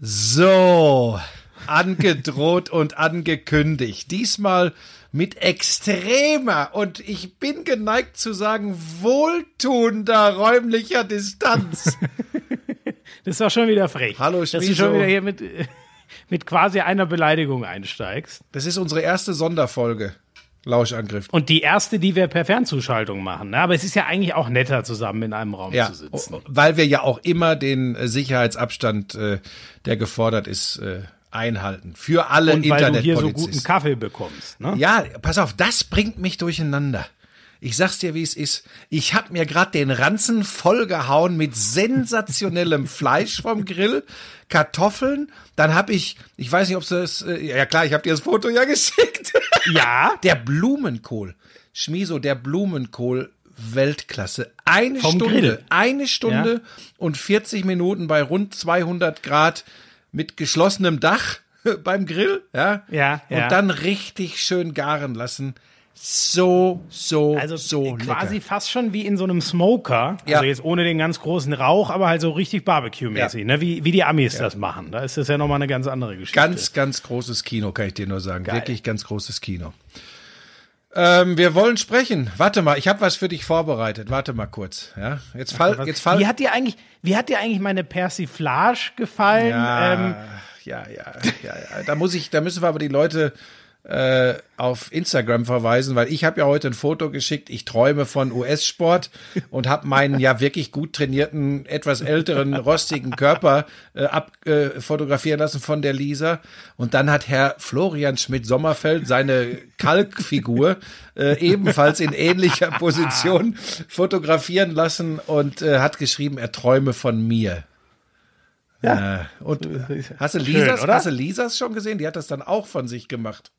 So, angedroht und angekündigt. Diesmal mit extremer und ich bin geneigt zu sagen wohltuender räumlicher Distanz. Das doch schon wieder frech. Hallo, Dass du schon wieder hier mit, mit quasi einer Beleidigung einsteigst. Das ist unsere erste Sonderfolge. Lauschangriff. Und die erste, die wir per Fernzuschaltung machen. Ne? Aber es ist ja eigentlich auch netter, zusammen in einem Raum Ja, zu sitzen. weil wir ja auch immer den äh, Sicherheitsabstand, äh, der gefordert ist, äh, einhalten. Für alle Und weil du hier so guten Internetpolizisten. Kaffee bekommst. Ne? Ja, pass auf, das bringt mich durcheinander. Ich sag's dir, wie es ist. Ich hab mir gerade den Ranzen vollgehauen mit sensationellem Fleisch vom Grill, Kartoffeln. Dann hab ich, ich weiß nicht, ob das, äh, ja klar, ich hab dir das Foto ja geschickt. Ja. Der Blumenkohl, Schmiso, der Blumenkohl. Weltklasse. Eine Vom Stunde, Grill. eine Stunde Ja. und 40 Minuten bei rund 200 Grad mit geschlossenem Dach beim Grill, ja. Ja, Und ja. dann richtig schön garen lassen. So, so, Also so quasi lecker. fast schon wie in so einem Smoker. Ja. Also jetzt ohne den ganz großen Rauch, aber halt so richtig Barbecue-mäßig, Ja. ne? wie, wie die Amis das machen. Da ist das ja nochmal eine ganz andere Geschichte. Ganz, ganz großes Kino, kann ich dir nur sagen. Wirklich ganz großes Kino. Ähm, wir wollen sprechen. Warte mal, ich habe was für dich vorbereitet. Warte mal kurz. Ja, jetzt fall, jetzt fall. wie hat dir eigentlich, wie hat dir eigentlich meine Persiflage gefallen? Ja, Ähm, ja, ja, ja, ja. Da muss ich, da müssen wir aber die Leute äh, auf Instagram verweisen, weil ich habe ja heute ein Foto geschickt. Ich träume von US-Sport und habe meinen ja wirklich gut trainierten, etwas älteren, rostigen Körper äh, abfotografieren äh, fotografieren lassen von der Lisa. Und dann hat Herr Florian Schmidt-Sommerfeld seine Kalkfigur äh, ebenfalls in ähnlicher Position fotografieren lassen und äh, hat geschrieben, er träume von mir. Ja. Äh, und hast du Schön, Lisas, oder? hast du Lisas schon gesehen? Die hat das dann auch von sich gemacht.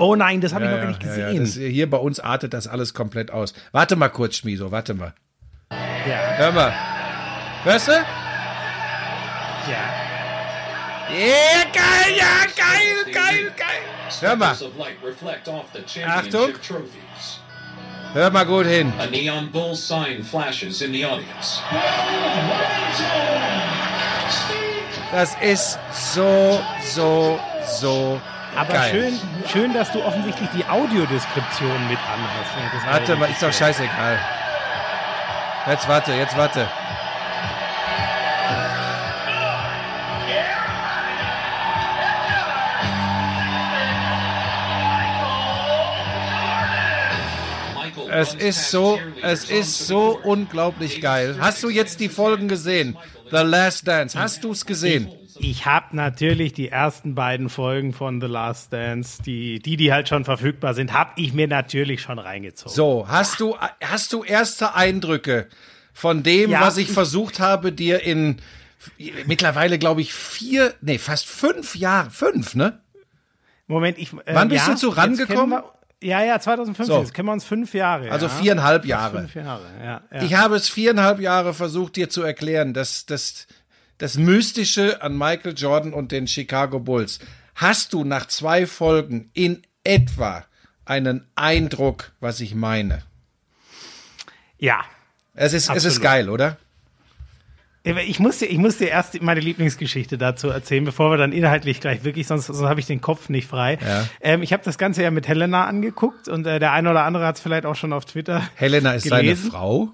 Oh nein, das habe ich noch Ja, gar nicht ja, ja, gesehen. das, hier bei uns artet das alles komplett aus. Warte mal kurz, Schmiso, warte mal. ja, Hör mal. Hörst du? ja. Yeah, geil, ja, geil, geil, geil. Hör mal, Achtung! hör mal gut hin. A neon bull sign flashes in the audience. Das ist so, so, so Aber geil. schön, schön, dass du offensichtlich die Audiodeskription mit anhast. Warte mal, ist doch scheißegal. Jetzt warte, jetzt warte. Es ist so, es ist so unglaublich geil. Hast du jetzt die Folgen gesehen? The Last Dance. Hast du es gesehen? Ich habe natürlich die ersten beiden Folgen von The Last Dance, die, die, die halt schon verfügbar sind, habe ich mir natürlich schon reingezogen. So, hast du, hast du erste Eindrücke von dem, Ja, was ich ich- versucht habe, dir in mittlerweile, glaube ich, vier, nee, fast fünf Jahre, fünf, ne? Moment, ich. Äh, Wann bist ja, du zu rangekommen? ja, ja, 2015. So. Jetzt kennen wir uns fünf Jahre. Also ja. viereinhalb Jahre. Fünf Jahre, ja. ja. Ich habe es viereinhalb Jahre versucht, dir zu erklären, dass das, das Mystische an Michael Jordan und den Chicago Bulls. Hast du nach zwei Folgen in etwa einen Eindruck, was ich meine? ja. Es ist, es ist geil, oder? Ich muss, dir, ich muss dir erst meine Lieblingsgeschichte dazu erzähhlen, bevor wir dann inhaltlich gleich wirklich, sonst, sonst habe ich den Kopf nicht frei. Ja. Ähm, ich habe das Ganze ja mit Helena angeguckt und äh, der eine oder andere hat es vielleicht auch schon auf Twitter Helena ist gelesen. seine Frau.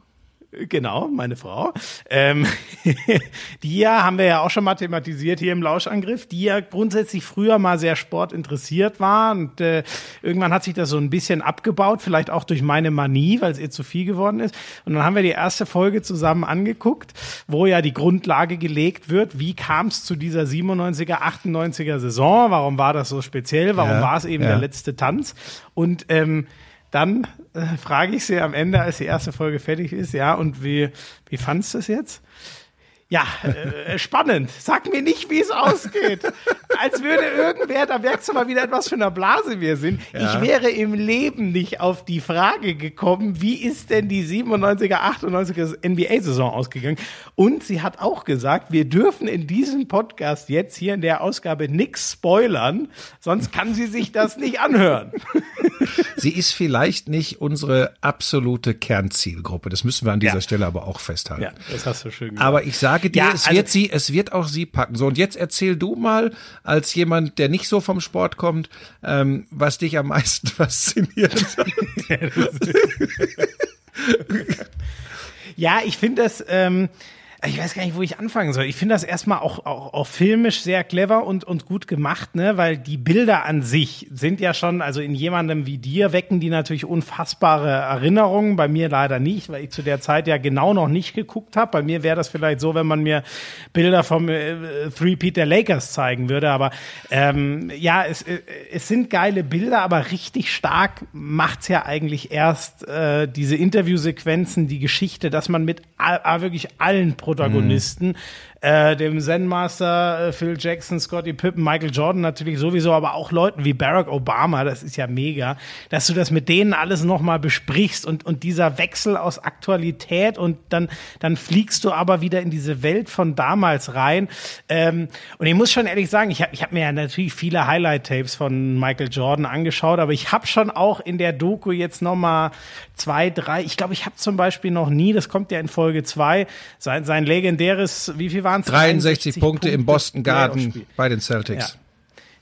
Genau, meine Frau. Ähm, die ja, haben wir ja auch schon mal thematisiert hier im Lauschangriff, die ja grundsätzlich früher mal sehr sportinteressiert war und äh, irgendwann hat sich das so ein bisschen abgebaut, vielleicht auch durch meine Manie, weil es ihr zu viel geworden ist. Und dann haben wir die erste Folge zusammen angeguckt, wo ja die Grundlage gelegt wird, wie kam es zu dieser 97er, 98er Saison, warum war das so speziell, warum Ja, war es eben ja. der letzte Tanz und ähm, dann äh, frage ich sie am Ende, als die erste Folge fertig ist, ja, und wie, wie fandst du es jetzt? Ja, äh, spannend. Sag mir nicht, wie es ausgeht. Als würde irgendwer, da merkst du mal wieder etwas für eine Blase wir sind. Ich wäre im Leben nicht auf die Frage gekommen, wie ist denn die 97er, 98er NBA-Saison ausgegangen? Und sie hat auch gesagt, wir dürfen in diesem Podcast jetzt hier in der Ausgabe nix spoilern, sonst kann sie sich das nicht anhören. Sie ist vielleicht nicht unsere absolute Kernzielgruppe. Das müssen wir an dieser Ja. Stelle aber auch festhalten. Ja, das hast du schön gesagt. Aber ich sage sage dir, Ja, es also- wird sie, es wird auch sie packen. So, und jetzt erzähl du mal, als jemand, der nicht so vom Sport kommt, ähm, was dich am meisten fasziniert. Ja, ich finde das, ähm, ich weiß gar nicht, wo ich anfangen soll. Ich finde das erstmal auch, auch, auch filmisch sehr clever und, und gut gemacht, ne? weil die Bilder an sich sind ja schon, also in jemandem wie dir wecken die natürlich unfassbare Erinnerungen. Bei mir leider nicht, weil ich zu der Zeit ja genau noch nicht geguckt habe. Bei mir wäre das vielleicht so, wenn man mir Bilder vom äh, Three-Peat der Lakers zeigen würde. Aber ähm, ja, es, äh, es sind geile Bilder, aber richtig stark macht's ja eigentlich erst äh, diese Interviewsequenzen, die Geschichte, dass man mit all, wirklich allen Protagonisten, äh, dem Zen-Master äh, Phil Jackson, Scottie Pippen, Michael Jordan natürlich sowieso, aber auch Leuten wie Barack Obama, das ist ja mega, dass du das mit denen alles nochmal besprichst und, und dieser Wechsel aus Aktualität und dann, dann fliegst du aber wieder in diese Welt von damals rein. Ähm, und ich muss schon ehrlich sagen, ich habe ich hab mir ja natürlich viele Highlight-Tapes von Michael Jordan angeschaut, aber ich habe schon auch in der Doku jetzt nochmal zwei, drei, ich glaube, ich habe zum Beispiel noch nie, das kommt ja in Folge zwei, sein, sein legendäres, wie viel waren es? 63 Punkte im Boston Garden bei den Celtics. Ja.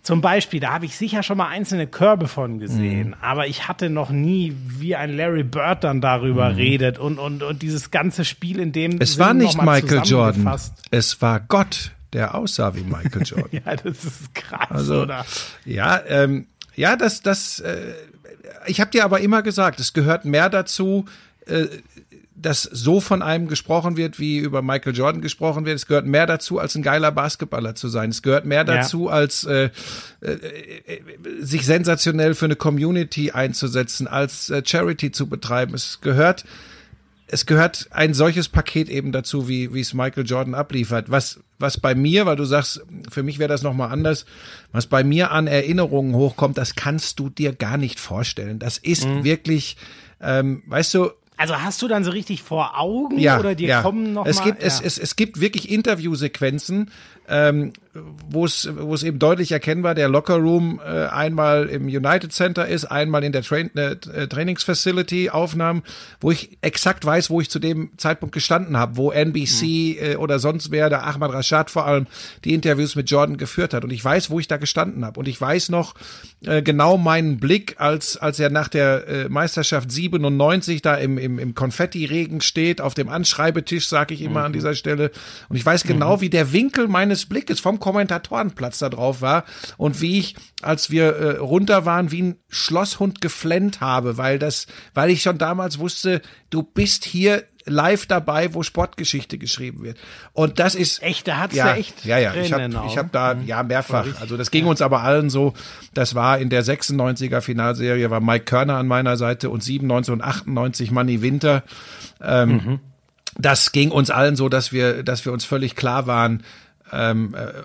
Zum Beispiel, da habe ich sicher schon mal einzelne Körbe von gesehen, Mhm. aber ich hatte noch nie, wie ein Larry Bird dann darüber redet und, und, und dieses ganze Spiel in dem Mhm. Es Sinn war nicht Michael Jordan, es war Gott, der aussah wie Michael Jordan. Ja, das ist krass, Also, oder? ja, ähm, ja, das, das, äh, ich habe dir aber immer gesagt, es gehört mehr dazu, äh, dass so von einem gesprochen wird, wie über Michael Jordan gesprochen wird. Es gehört mehr dazu, als ein geiler Basketballer zu sein. Es gehört mehr dazu, als äh, äh, äh, sich sensationell für eine Community einzusetzen, als äh, Charity zu betreiben. Es gehört es gehört ein solches Paket eben dazu, wie, wie es Michael Jordan abliefert. Was, was bei mir, weil du sagst, für mich wäre das nochmal anders, was bei mir an Erinnerungen hochkommt, das kannst du dir gar nicht vorstellen. Das ist wirklich, ähm, weißt du, Also hast du dann so richtig vor Augen ja, oder dir ja. kommen noch es mal, gibt ja. es, es, es gibt wirklich Interviewsequenzen, ähm, wo es wo es eben deutlich erkennbar der Locker Room äh, einmal im United Center ist, einmal in der Train, äh, äh, Trainingsfacility Aufnahmen, wo ich exakt weiß, wo ich zu dem Zeitpunkt gestanden habe, wo NBC äh, oder sonst wer, der Ahmad Rashad vor allem die Interviews mit Jordan geführt hat. Und ich weiß, wo ich da gestanden habe. Und ich weiß noch äh, genau meinen Blick, als als er nach der äh, Meisterschaft 97 da im im, im Konfetti-Regen steht auf dem Anschreibetisch, sage ich immer an dieser Stelle. Und ich weiß genau, wie der Winkel meines Blickes vom Kommentatorenplatz da drauf war und wie ich, als wir äh, runter waren, wie ein Schlosshund geflennt habe, weil das, weil ich schon damals wusste, du bist hier live dabei, wo Sportgeschichte geschrieben wird. Und das ist Echt, da hat's ja, ja echt ja, ja. Ich habe ich hab da ja mehrfach. Also das ging uns aber allen so. Das war in der 96er Finalserie war Mike Körner an meiner Seite und 97 und 98 Manny Winter. Ähm, Das ging uns allen so, dass wir, dass wir uns völlig klar waren, ähm, äh,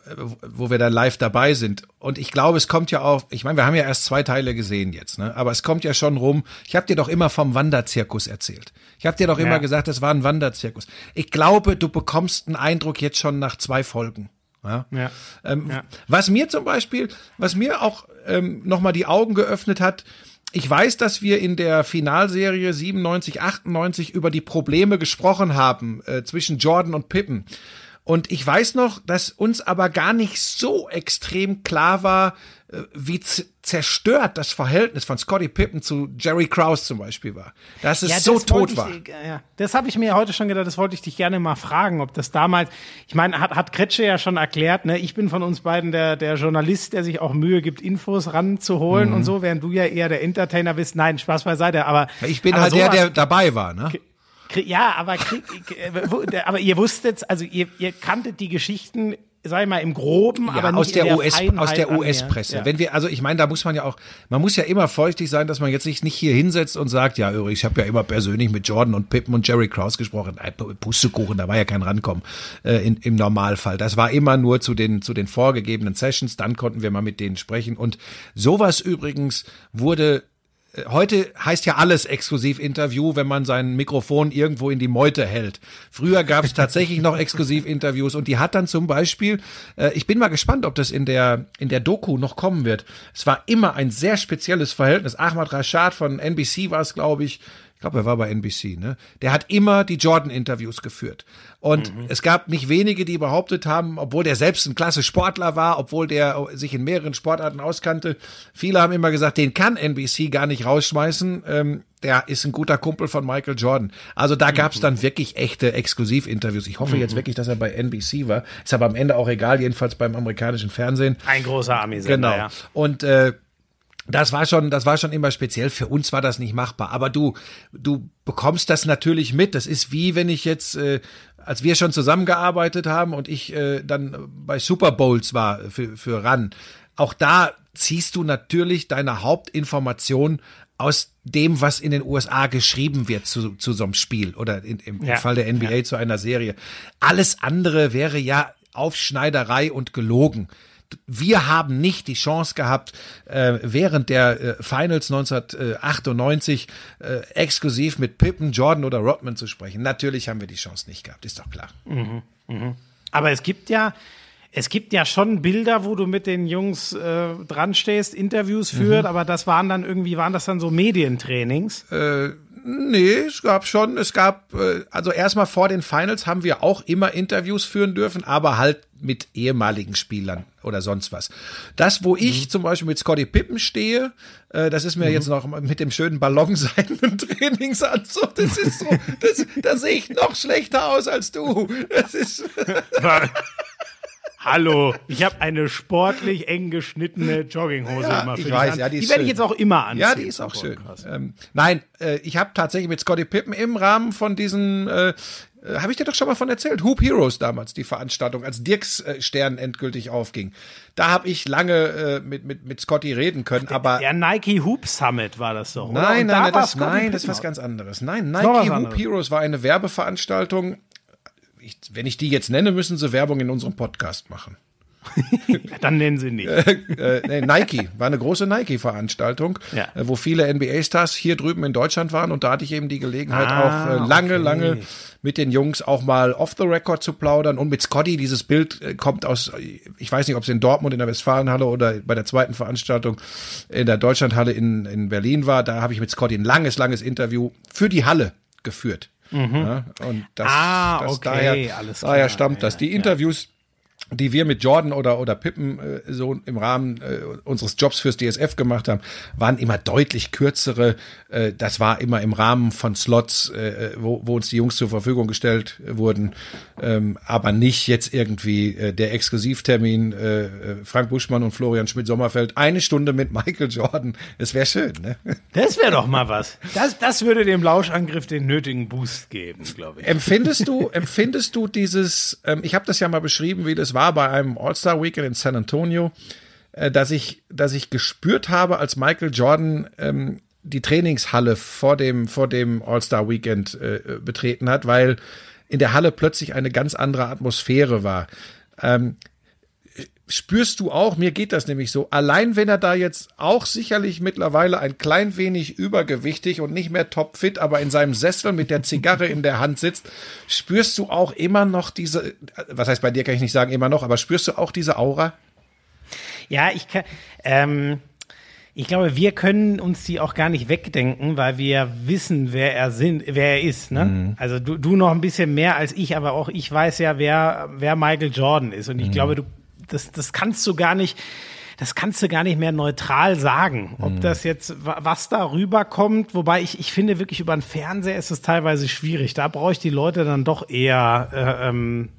wo wir da live dabei sind. Und ich glaube, es kommt ja auch, ich meine, wir haben ja erst zwei Teile gesehen jetzt, ne? aber es kommt ja schon rum. Ich habe dir doch immer vom Wanderzirkus erzählt. Ich habe dir doch immer Ja. gesagt, das war ein Wanderzirkus. Ich glaube, du bekommst einen Eindruck jetzt schon nach zwei Folgen. Ja. Ja. Ähm, Ja. Was mir zum Beispiel, was mir auch ähm, nochmal die Augen geöffnet hat, ich weiß, dass wir in der Finalserie 97, 98 über die Probleme gesprochen haben äh, zwischen Jordan und Pippen. Und ich weiß noch, dass uns aber gar nicht so extrem klar war, äh, wie zerstört das Verhältnis von Scottie Pippen zu Jerry Krause zum Beispiel war. Dass es so das tot wollte war. Ich, äh, ja, das habe ich mir heute schon gedacht, das wollte ich dich gerne mal fragen, ob das damals, ich meine, hat, hat Kretsche ja schon erklärt, ne, ich bin von uns beiden der, der Journalist, der sich auch Mühe gibt, Infos ranzuholen Mhm. und so, während du ja eher der Entertainer bist. Nein, Spaß beiseite, aber. Ich bin aber halt der, der dabei war, ne? Ja, aber, krieg, äh, aber ihr wusstet, also ihr, ihr kanntet die Geschichten, sag ich mal, im Groben, Ja, aber nicht aus der, der US, Feinheit aus der US-Presse. Ja. Wenn wir, also ich meine, da muss man ja auch, man muss ja immer feuchtig sein, dass man jetzt sich nicht hier hinsetzt und sagt, ja, ich habe ja immer persönlich mit Jordan und Pippen und Jerry Krause gesprochen. Äh, Pustekuchen, da war ja kein Rankommen äh, in, im Normalfall. Das war immer nur zu den, zu den vorgegebenen Sessions, dann konnten wir mal mit denen sprechen. Und sowas übrigens wurde Heute heißt ja alles Exklusivinterview, wenn man sein Mikrofon irgendwo in die Meute hält. Früher gab es tatsächlich noch Exklusivinterviews und die hat dann zum Beispiel, äh, ich bin mal gespannt, ob das in der in der Doku noch kommen wird. Es war immer ein sehr spezielles Verhältnis. Ahmad Rashad von NBC war es, glaube ich. Ich glaube, er war bei NBC, ne? Der hat immer die Jordan-Interviews geführt. Und mhm. es gab nicht wenige, die behauptet haben, obwohl der selbst ein klasse Sportler war, obwohl der sich in mehreren Sportarten auskannte, viele haben immer gesagt, den kann NBC gar nicht rausschmeißen. Ähm, der ist ein guter Kumpel von Michael Jordan. Also da gab es dann wirklich echte Exklusivinterviews. Ich hoffe jetzt wirklich, dass er bei NBC war. Ist aber am Ende auch egal, jedenfalls beim amerikanischen Fernsehen. Ein großer Ami-Sender, Genau. ja. Und äh, das war schon, das war schon immer speziell. Für uns war das nicht machbar. Aber du, du bekommst das natürlich mit. Das ist wie wenn ich jetzt, äh, als wir schon zusammengearbeitet haben und ich äh, dann bei Super Bowls war für, für RAN. Auch da ziehst du natürlich deine Hauptinformation aus dem, was in den USA geschrieben wird zu, zu so einem Spiel oder in, im Ja. Fall der NBA zu einer Serie. Alles andere wäre ja Aufschneiderei und gelogen. Wir haben nicht die Chance gehabt, äh, während der äh, Finals 1998 äh, exklusiv mit Pippen, Jordan oder Rodman zu sprechen. Natürlich haben wir die Chance nicht gehabt, ist doch klar. Aber es gibt ja, es gibt ja schon Bilder, wo du mit den Jungs äh, dran stehst, Interviews führt, aber das waren dann irgendwie, waren das dann so Medientrainings? Nee, es gab schon, es gab, äh, also erstmal vor den Finals haben wir auch immer Interviews führen dürfen, aber halt mit ehemaligen Spielern oder sonst was. Das, wo ich zum Beispiel mit Scotty Pippen stehe, äh, das ist mir jetzt noch mit dem schönen ballonseidenen Trainingsanzug, das ist so, das, da sehe ich noch schlechter aus als du. Das ist, Hallo, ich habe eine sportlich eng geschnittene Jogginghose Ja, immer für ich weiß, an. ja, die die werde ich jetzt auch immer anziehen. Ja, die ist auch schön. Ähm, nein, äh, ich habe tatsächlich mit Scotty Pippen im Rahmen von diesen, äh, äh, habe ich dir doch schon mal von erzählt, Hoop Heroes damals, die Veranstaltung, als Dirks äh, Stern endgültig aufging. Da habe ich lange äh, mit, mit, mit Scotty reden können, aber Der Nike Hoop Summit war das doch, nein, nein, da nein, das, nein, das ist was ganz anderes. Nein, Nike Hoop anderes. Heroes war eine Werbeveranstaltung. Ich, wenn ich die jetzt nenne, müssen sie Werbung in unserem Podcast machen. Dann nennen sie nicht. äh, nee, Nike, war eine große Nike-Veranstaltung, Ja. äh, wo viele NBA-Stars hier drüben in Deutschland waren und da hatte ich eben die Gelegenheit Ah, auch äh, lange, okay. lange mit den Jungs auch mal off the record zu plaudern und mit Scotty, dieses Bild äh, kommt aus, äh, ich weiß nicht, ob es in Dortmund in der Westfalenhalle oder bei der zweiten Veranstaltung in der Deutschlandhalle in, in Berlin war, da habe ich mit Scotty ein langes, langes Interview für die Halle geführt. Ja, und das, Mhm. Ah, das okay, daher, alles daher stammt das. Die Interviews die wir mit Jordan oder, oder Pippen äh, so im Rahmen äh, unseres Jobs fürs DSF gemacht haben, waren immer deutlich kürzere. Äh, das war immer im Rahmen von Slots, äh, wo, wo uns die Jungs zur Verfügung gestellt wurden, ähm, aber nicht jetzt irgendwie äh, der Exklusivtermin äh, äh, Frank Buschmann und Florian Schmidt-Sommerfeld, eine Stunde mit Michael Jordan. Es wäre schön, ne? Das wäre doch mal was. Das, das würde dem Lauschangriff den nötigen Boost geben, glaube ich. Empfindest du, empfindest du dieses, ähm, ich habe das ja mal beschrieben, wie das war bei einem All-Star-Weekend in San Antonio, äh, dass ich, dass ich gespürt habe, als Michael Jordan ähm, die Trainingshalle vor dem, vor dem All-Star-Weekend äh, betreten hat, weil in der Halle plötzlich eine ganz andere Atmosphäre war. Ähm, spürst du auch, mir geht das nämlich so, allein wenn er da jetzt auch sicherlich mittlerweile ein klein wenig übergewichtig und nicht mehr topfit, aber in seinem Sessel mit der Zigarre in der Hand sitzt, spürst du auch immer noch diese, was heißt bei dir kann ich nicht sagen immer noch, aber spürst du auch diese Aura? Ja, ich kann. Ähm, ich glaube, wir können uns die auch gar nicht wegdenken, weil wir wissen, wer er sind, wer er ist. Ne? Also du, du noch ein bisschen mehr als ich, aber auch ich weiß ja, wer, wer Michael Jordan ist. Und ich glaube, du, das, das kannst du gar nicht. Das kannst du gar nicht mehr neutral sagen, ob das jetzt wa- was da rüberkommt. Wobei ich, ich finde wirklich über den Fernseher ist es teilweise schwierig. Da brauche ich die Leute dann doch eher äh, ähm,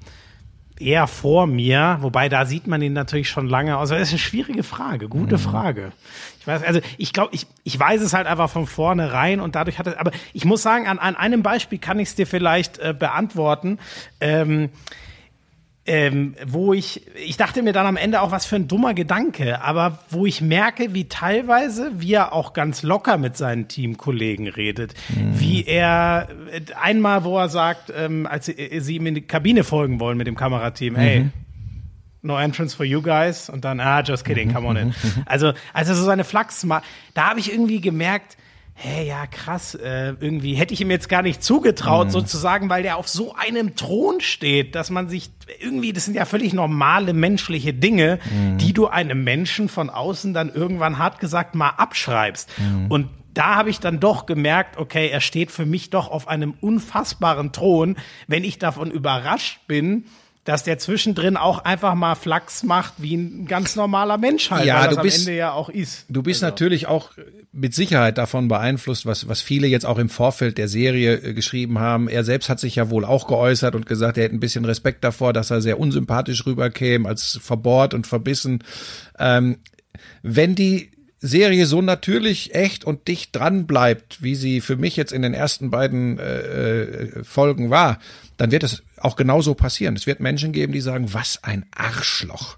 eher vor mir, wobei da sieht man ihn natürlich schon lange aus. Das ist eine schwierige Frage, gute Frage. Ich weiß, also ich glaube, ich, ich weiß es halt einfach von vornherein und dadurch hat es, aber ich muss sagen, an, an einem Beispiel kann ich es dir vielleicht äh, beantworten. Ähm, ähm, wo ich, ich dachte mir dann am Ende auch, was für ein dummer Gedanke, aber wo ich merke, wie teilweise, wie er auch ganz locker mit seinen Teamkollegen redet, wie er äh, einmal, wo er sagt, ähm, als sie, äh, sie ihm in die Kabine folgen wollen mit dem Kamerateam, hey, no entrance for you guys und dann, ah, just kidding, come on in. Also, also so seine Flachs, da habe ich irgendwie gemerkt, hey, ja, krass, äh, irgendwie hätte ich ihm jetzt gar nicht zugetraut, sozusagen, weil der auf so einem Thron steht, dass man sich irgendwie, das sind ja völlig normale menschliche Dinge, die du einem Menschen von außen dann irgendwann hart gesagt mal abschreibst. Und da habe ich dann doch gemerkt, okay, er steht für mich doch auf einem unfassbaren Thron, wenn ich davon überrascht bin, dass der zwischendrin auch einfach mal Flachs macht wie ein ganz normaler Mensch halt, Ja, weil du das bist- am Ende ja auch ist. Du bist natürlich auch mit Sicherheit davon beeinflusst, was, was viele jetzt auch im Vorfeld der Serie äh, geschrieben haben. Er selbst hat sich ja wohl auch geäußert und gesagt, er hätte ein bisschen Respekt davor, dass er sehr unsympathisch rüberkäme, als verbohrt und verbissen. Ähm, wenn die Serie so natürlich, echt und dicht dran bleibt, wie sie für mich jetzt in den ersten beiden äh, äh, Folgen war, dann wird es auch genauso passieren. Es wird Menschen geben, die sagen, was ein Arschloch.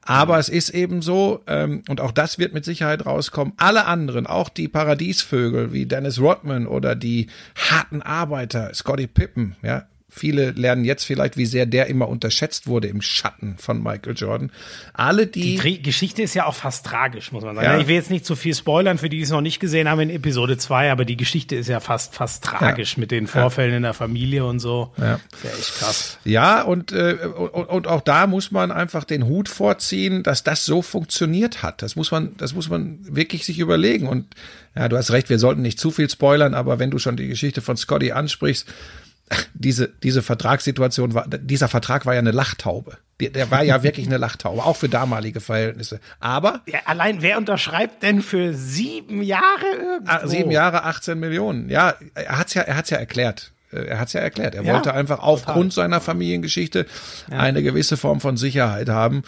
Aber es ist eben so, ähm, und auch das wird mit Sicherheit rauskommen, alle anderen, auch die Paradiesvögel wie Dennis Rodman oder die harten Arbeiter, Scotty Pippen, ja, Viele lernen jetzt vielleicht, wie sehr der immer unterschätzt wurde im Schatten von Michael Jordan. Alle, Die die, Geschichte ist ja auch fast tragisch, muss man sagen. Ja. Ich will jetzt nicht zu viel spoilern für die, die es noch nicht gesehen haben in Episode 2, aber die Geschichte ist ja fast, fast tragisch mit den Vorfällen in der Familie und so. Ja. Ist ja echt krass. Ja, und, äh, und, und auch da muss man einfach den Hut vorziehen, dass das so funktioniert hat. Das muss man, das muss man wirklich sich überlegen. Und ja, du hast recht, wir sollten nicht zu viel spoilern, aber wenn du schon die Geschichte von Scotty ansprichst, diese, diese Vertragssituation war, dieser Vertrag war ja eine Lachtaube. Der, der war ja wirklich eine Lachtaube, auch für damalige Verhältnisse. Aber Ja, allein wer unterschreibt denn für sieben Jahre irgendwo? Ah, Sieben Jahre, 18 Millionen. Ja, er hat's ja, er hat's ja erklärt. Er hat's ja erklärt. Er Ja, wollte einfach aufgrund seiner Familiengeschichte eine gewisse Form von Sicherheit haben.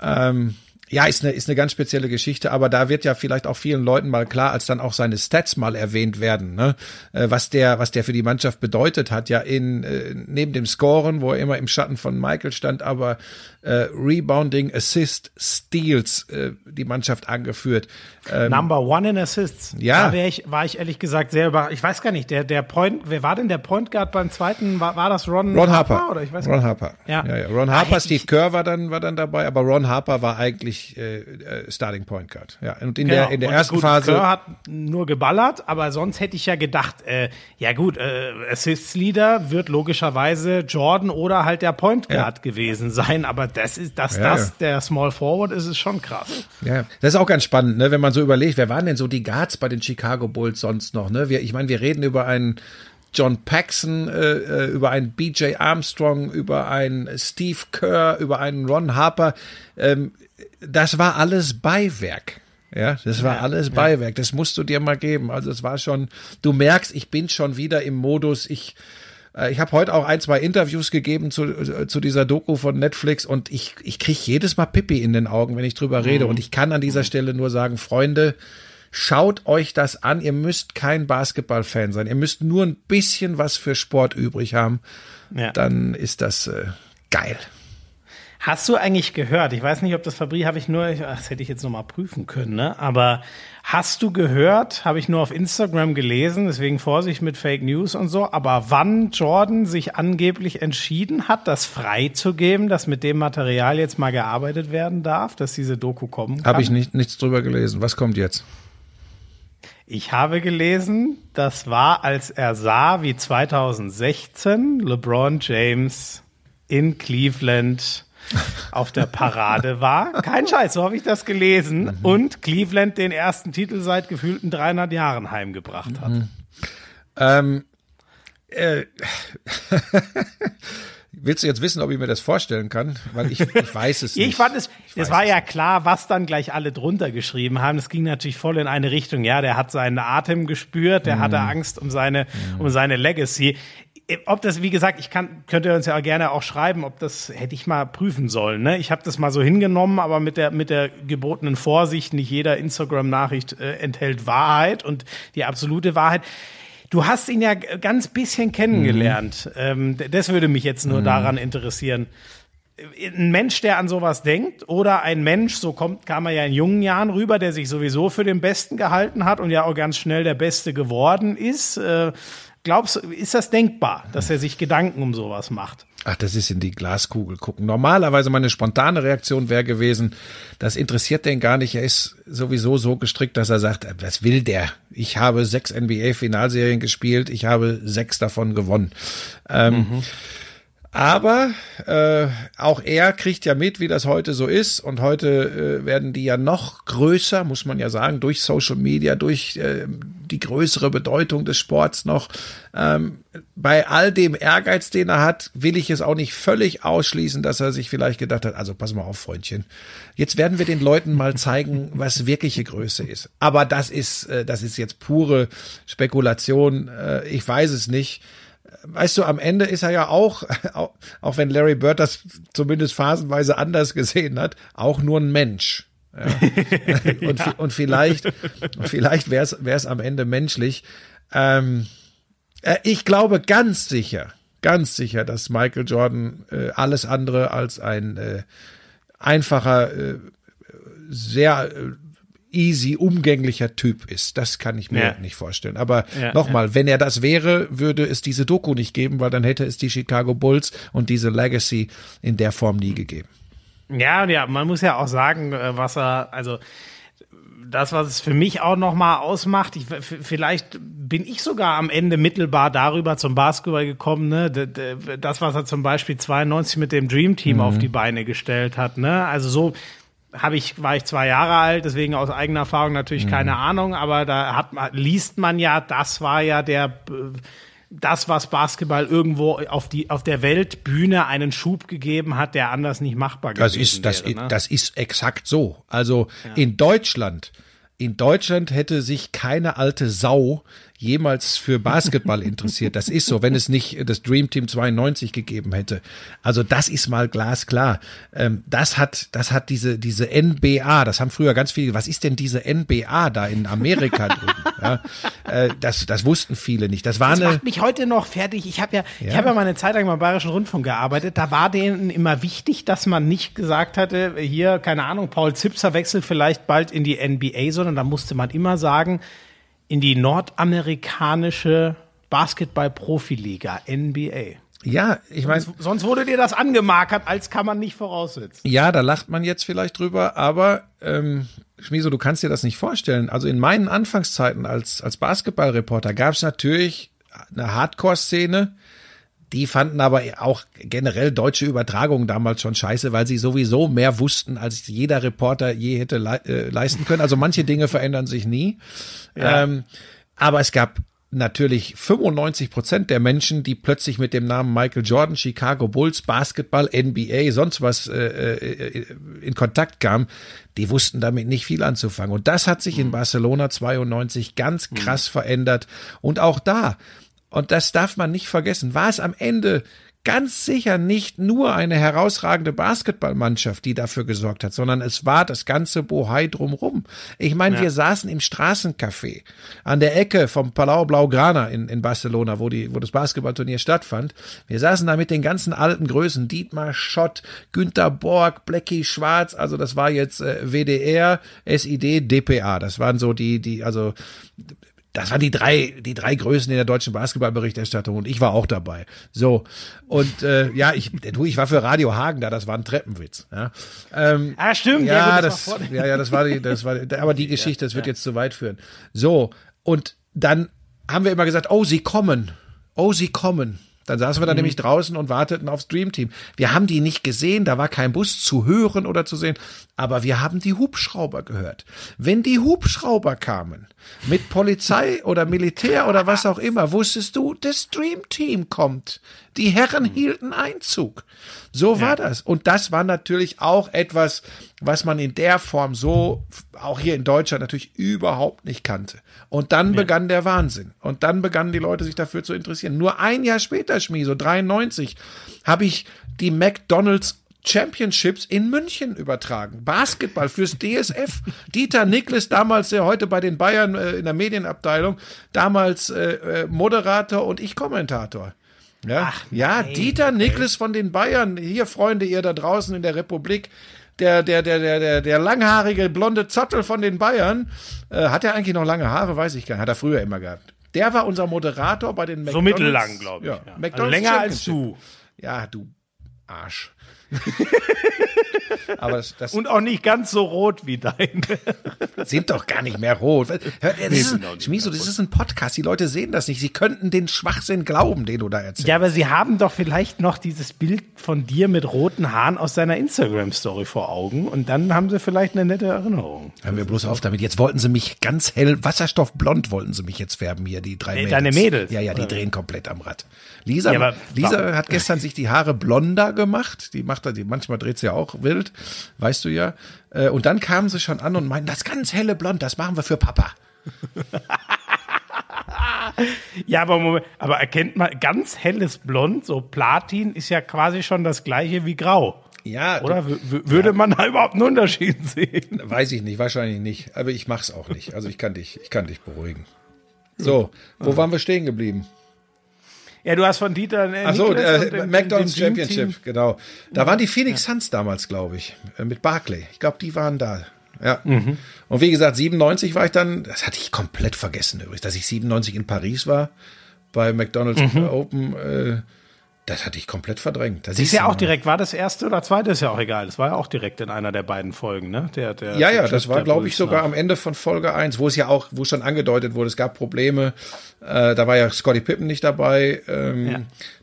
Ähm, ja, ist eine, ist eine ganz spezielle Geschichte, aber da wird ja vielleicht auch vielen Leuten mal klar, als dann auch seine Stats mal erwähnt werden, ne? Äh, was der, was der für die Mannschaft bedeutet hat, ja in, äh, neben dem Scoren, wo er immer im Schatten von Michael stand, aber äh, Rebounding, Assist, Steals, äh, die Mannschaft angeführt. Number one in Assists. Ja. Da ich, war ich ehrlich gesagt sehr überrascht. Ich weiß gar nicht, der, der Point, wer war denn der Point Guard beim zweiten? War, war das Ron, Ron Harper. Oder ich weiß Ron Harper. Ja. Ja, ja. Ron Ah, Harper, Steve ich- Kerr war dann, war dann dabei, aber Ron Harper war eigentlich äh, äh, Starting Point Guard. Ja, und in Genau. der, in der Und ersten gut, Phase. Kerr hat nur geballert, aber sonst hätte ich ja gedacht, äh, ja gut, äh, Assists Leader wird logischerweise Jordan oder halt der Point Guard gewesen sein, aber das ist, dass Ja, das ja. der Small Forward ist, ist schon krass. Ja, das ist auch ganz spannend, ne, wenn man so überlegt, wer waren denn so die Guards bei den Chicago Bulls sonst noch, ne? Wir, ich meine, wir reden über einen John Paxson, äh, äh, über einen BJ Armstrong, über einen Steve Kerr, über einen Ron Harper. Ähm, das war alles Beiwerk. Ja, das war alles Beiwerk. Das musst du dir mal geben. Also es war schon, du merkst, ich bin schon wieder im Modus, ich, ich habe heute auch ein, zwei Interviews gegeben zu, äh, zu dieser Doku von Netflix und ich, ich kriege jedes Mal Pippi in den Augen, wenn ich drüber rede. Und ich kann an dieser Stelle nur sagen, Freunde, schaut euch das an. Ihr müsst kein Basketballfan sein. Ihr müsst nur ein bisschen was für Sport übrig haben. Ja. Dann ist das äh, geil. Hast du eigentlich gehört? Ich weiß nicht, ob das Fabri habe ich nur, das hätte ich jetzt noch mal prüfen können, ne? Aber hast du gehört? Habe ich nur auf Instagram gelesen, deswegen Vorsicht mit Fake News und so. Aber wann Jordan sich angeblich entschieden hat, das freizugeben, dass mit dem Material jetzt mal gearbeitet werden darf, dass diese Doku kommen kann? Habe ich nicht, nichts drüber gelesen. Was kommt jetzt? Ich habe gelesen, das war, als er sah, wie 2016 LeBron James in Cleveland auf der Parade war. Kein Scheiß, so habe ich das gelesen. Und Cleveland den ersten Titel seit gefühlten 300 Jahren heimgebracht hat. Ähm, äh, willst du jetzt wissen, ob ich mir das vorstellen kann? Weil ich, ich weiß es nicht. Ich fand es, Ich es war es ja klar, was dann gleich alle drunter geschrieben haben. Es ging natürlich voll in eine Richtung. Ja, der hat seinen Atem gespürt, der Mhm. hatte Angst um seine, um seine Legacy. Ob das, wie gesagt, ich kann, könnt ihr uns ja gerne auch schreiben, ob das hätte ich mal prüfen sollen. Ne? Ich habe das mal so hingenommen, aber mit der mit der gebotenen Vorsicht. Nicht jeder Instagram-Nachricht äh, enthält Wahrheit und die absolute Wahrheit. Du hast ihn ja ganz bisschen kennengelernt. Ähm, d- das würde mich jetzt nur daran interessieren ein Mensch, der an sowas denkt, oder ein Mensch, so kommt, kam er ja in jungen Jahren rüber, der sich sowieso für den Besten gehalten hat und ja auch ganz schnell der Beste geworden ist. Äh, glaubst du, ist das denkbar, dass er sich Gedanken um sowas macht? Ach, das ist in die Glaskugel gucken. Normalerweise meine spontane Reaktion wäre gewesen, das interessiert den gar nicht. Er ist sowieso so gestrickt, dass er sagt, äh, was will der? Ich habe sechs NBA-Finalserien gespielt, ich habe sechs davon gewonnen. Ähm, Aber äh, auch er kriegt ja mit, wie das heute so ist. Und heute äh, werden die ja noch größer, muss man ja sagen, durch Social Media, durch äh, die größere Bedeutung des Sports noch. Ähm, bei all dem Ehrgeiz, den er hat, will ich es auch nicht völlig ausschließen, dass er sich vielleicht gedacht hat, also pass mal auf, Freundchen, jetzt werden wir den Leuten mal zeigen, was wirkliche Größe ist. Aber das ist, äh, das ist jetzt pure Spekulation. Äh, ich weiß es nicht weißt du, am Ende ist er ja auch, auch wenn Larry Bird das zumindest phasenweise anders gesehen hat, auch nur ein Mensch. Ja. und, ja. und vielleicht, vielleicht wäre es am Ende menschlich. Ähm, äh, ich glaube ganz sicher, ganz sicher, dass Michael Jordan äh, alles andere als ein äh, einfacher, äh, sehr äh, easy, umgänglicher Typ ist. Das kann ich mir ja. nicht vorstellen. Aber ja, nochmal, ja. wenn er das wäre, würde es diese Doku nicht geben, weil dann hätte es die Chicago Bulls und diese Legacy in der Form nie gegeben. Ja, ja, man muss ja auch sagen, äh, was er, also das, was es für mich auch nochmal ausmacht, ich, vielleicht bin ich sogar am Ende mittelbar darüber zum Basketball gekommen, ne? Das, was er zum Beispiel 92 mit dem Dream Team mhm. auf die Beine gestellt hat, ne? Also so, habe ich, war ich zwei Jahre alt, deswegen aus eigener Erfahrung natürlich mhm. keine Ahnung, aber da hat, liest man ja, das war ja der, das, was Basketball irgendwo auf die, auf der Weltbühne einen Schub gegeben hat, der anders nicht machbar das gewesen ist, das wäre. Ne? Das ist exakt so. Also ja. in Deutschland, in Deutschland hätte sich keine alte Sau jemals für Basketball interessiert. Das ist so, wenn es nicht das Dream Team 92 gegeben hätte. Also das ist mal glasklar. Ähm, das hat, das hat diese, diese NBA, das haben früher ganz viele, was ist denn diese NBA da in Amerika drüben? Ja, äh, das, das wussten viele nicht. Das war das eine. macht mich heute noch fertig. Ich habe ja, ja, ich habe ja mal eine Zeit lang beim Bayerischen Rundfunk gearbeitet. Da war denen immer wichtig, dass man nicht gesagt hatte, hier, keine Ahnung, Paul Zipser wechselt vielleicht bald in die NBA, sondern da musste man immer sagen, in die nordamerikanische Basketball-Profiliga, NBA. Ja, ich meine. Sonst, sonst wurde dir das angemarkert, als kann man nicht voraussetzen. Ja, da lacht man jetzt vielleicht drüber, aber ähm, Schmieso, du kannst dir das nicht vorstellen. Also in meinen Anfangszeiten als, als Basketballreporter gab es natürlich eine Hardcore-Szene, die fanden aber auch generell deutsche Übertragungen damals schon scheiße, weil sie sowieso mehr wussten, als jeder Reporter je hätte le äh, leisten können. Also manche Dinge verändern sich nie. Ja. Ähm, aber es gab natürlich 95 Prozent der Menschen, die plötzlich mit dem Namen Michael Jordan, Chicago Bulls, Basketball, NBA, sonst was äh, äh, in Kontakt kamen, die wussten damit nicht viel anzufangen. Und das hat sich in mhm. Barcelona 92 ganz krass mhm. verändert. Und auch da und das darf man nicht vergessen, war es am Ende ganz sicher nicht nur eine herausragende Basketballmannschaft, die dafür gesorgt hat, sondern es war das ganze Bohai drumrum. Ich meine, ja. wir saßen im Straßencafé an der Ecke vom Palau Blaugrana in, in Barcelona, wo, die, wo das Basketballturnier stattfand. Wir saßen da mit den ganzen alten Größen, Dietmar Schott, Günter Borg, Blackie Schwarz, also das war jetzt äh, WDR, SID, DPA. Das waren so die, die, also das waren die drei, die drei Größen in der deutschen Basketballberichterstattung und ich war auch dabei. So und äh, ja, ich, du, ich war für Radio Hagen da. Das war ein Treppenwitz. Ja, ähm, ah, stimmt. Ja, ja das, das ja, ja, das war die, das war, aber die Geschichte, das wird jetzt zu weit führen. So und dann haben wir immer gesagt, oh, sie kommen, oh, sie kommen. Dann saßen wir da mhm. nämlich draußen und warteten aufs Dream Team. Wir haben die nicht gesehen, da war kein Bus zu hören oder zu sehen, aber wir haben die Hubschrauber gehört. Wenn die Hubschrauber kamen, mit Polizei oder Militär oder was auch immer, wusstest du, das Dream Team kommt. Die Herren mhm. hielten Einzug. So war ja. das. Und das war natürlich auch etwas, was man in der Form so, auch hier in Deutschland natürlich überhaupt nicht kannte. Und dann ja. begann der Wahnsinn. Und dann begannen die Leute sich dafür zu interessieren. Nur ein Jahr später, Schmie, so 93, habe ich die McDonalds Championships in München übertragen. Basketball fürs DSF. Dieter Niklas, damals der heute bei den Bayern äh, in der Medienabteilung, damals äh, äh Moderator und ich Kommentator. Ja, Ach, ja Dieter okay. Niklas von den Bayern. Hier, Freunde, ihr da draußen in der Republik. Der, der, der, der, der, der langhaarige blonde Zottel von den Bayern. Äh, hat er eigentlich noch lange Haare? Weiß ich gar nicht. Hat er früher immer gehabt. Der war unser Moderator bei den McDonalds. So mittellang, glaube ich. Ja, ja. Also länger als du. Ja, du Arsch. Aber das, das Und auch nicht ganz so rot wie dein. sind doch gar nicht mehr rot. Das ist, Schmiso, das ist ein Podcast. Die Leute sehen das nicht. Sie könnten den Schwachsinn glauben, den du da erzählst. Ja, aber sie haben doch vielleicht noch dieses Bild von dir mit roten Haaren aus deiner Instagram-Story vor Augen und dann haben sie vielleicht eine nette Erinnerung. Hören wir bloß auf damit. Jetzt wollten sie mich ganz hell, wasserstoffblond wollten sie mich jetzt färben hier, die drei Äh, Mädels. deine Mädels? Ja, ja, die drehen komplett am Rad. Lisa, Ja, aber Lisa hat gestern sich die Haare blonder gemacht. Die macht er, die, manchmal dreht sie ja auch wild, weißt du ja. Äh, Und dann kamen sie schon an und meinten, das ganz helle Blond, das machen wir für Papa. Ja, aber Moment, aber erkennt man ganz helles Blond, so Platin ist ja quasi schon das gleiche wie Grau. Ja, Oder würde man da überhaupt einen Unterschied sehen? Weiß ich nicht, wahrscheinlich nicht. Aber ich mach's auch nicht. Also ich kann dich, ich kann dich beruhigen. So, wo waren wir stehen geblieben? Ja, du hast von Dieter äh, Ach so, äh, dem- McDonald's Dream Championship, genau. Da waren die Phoenix Suns damals, glaube ich, äh, mit Barclay. Ich glaube, die waren da. Ja. Mhm. Und wie gesagt, 97 war ich dann, das hatte ich komplett vergessen übrigens, dass ich 97 in Paris war bei McDonald's Mhm. Open. Äh, das hatte ich komplett verdrängt. Das ist ja auch direkt, war das erste oder zweite, ist ja auch egal. Das war ja auch direkt in einer der beiden Folgen, ne? Der, der, Ja, ja, das war, glaube ich, sogar nach- am Ende von Folge 1, wo es ja auch, wo schon angedeutet wurde, es gab Probleme. Äh, da war ja Scotty Pippen nicht dabei, ähm, Ja.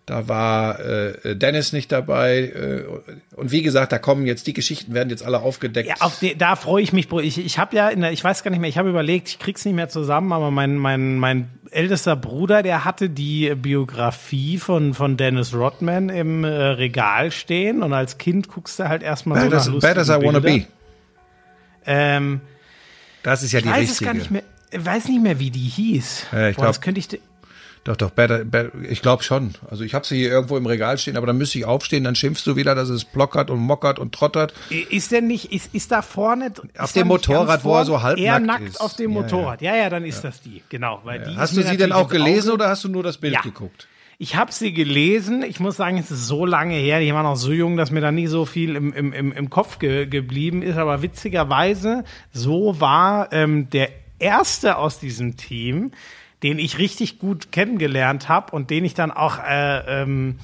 Da war äh, Dennis nicht dabei. Äh, und wie gesagt, da kommen jetzt, die Geschichten werden jetzt alle aufgedeckt. Ja, auf die, da freue ich mich. Ich, ich habe ja, in der, ich weiß gar nicht mehr, ich habe überlegt, ich krieg's nicht mehr zusammen, aber mein, mein, mein ältester Bruder, der hatte die Biografie von, von Dennis Rodman im äh, Regal stehen und als Kind guckst du halt erstmal so bad, nach lustigen bad as I wanna Bildern. be. Ähm, Das ist ja ich die weiß richtige. es gar nicht mehr, weiß nicht mehr, wie die hieß. Ja, ich Boah, glaub- das könnte ich, Doch, doch, better, better, ich glaube schon. Also ich habe sie hier irgendwo im Regal stehen, aber dann müsste ich aufstehen, dann schimpfst du wieder, dass es blockert und mockert und trottert. Ist denn nicht, ist, ist da vorne Auf dem Motorrad, wo er so halbnackt Er nackt ist. auf dem Ja, ja. Motorrad. Ja, ja, dann ist das die. Genau, weil die Hast du sie denn auch gelesen oder hast du nur das Bild Ja. geguckt? Ich habe sie gelesen. Ich muss sagen, es ist so lange her. Ich war noch so jung, dass mir da nie so viel im, im, im, im Kopf ge geblieben ist. Aber witzigerweise, so war ähm, der erste aus diesem Team, den ich richtig gut kennengelernt habe und den ich dann auch, äh, ähm,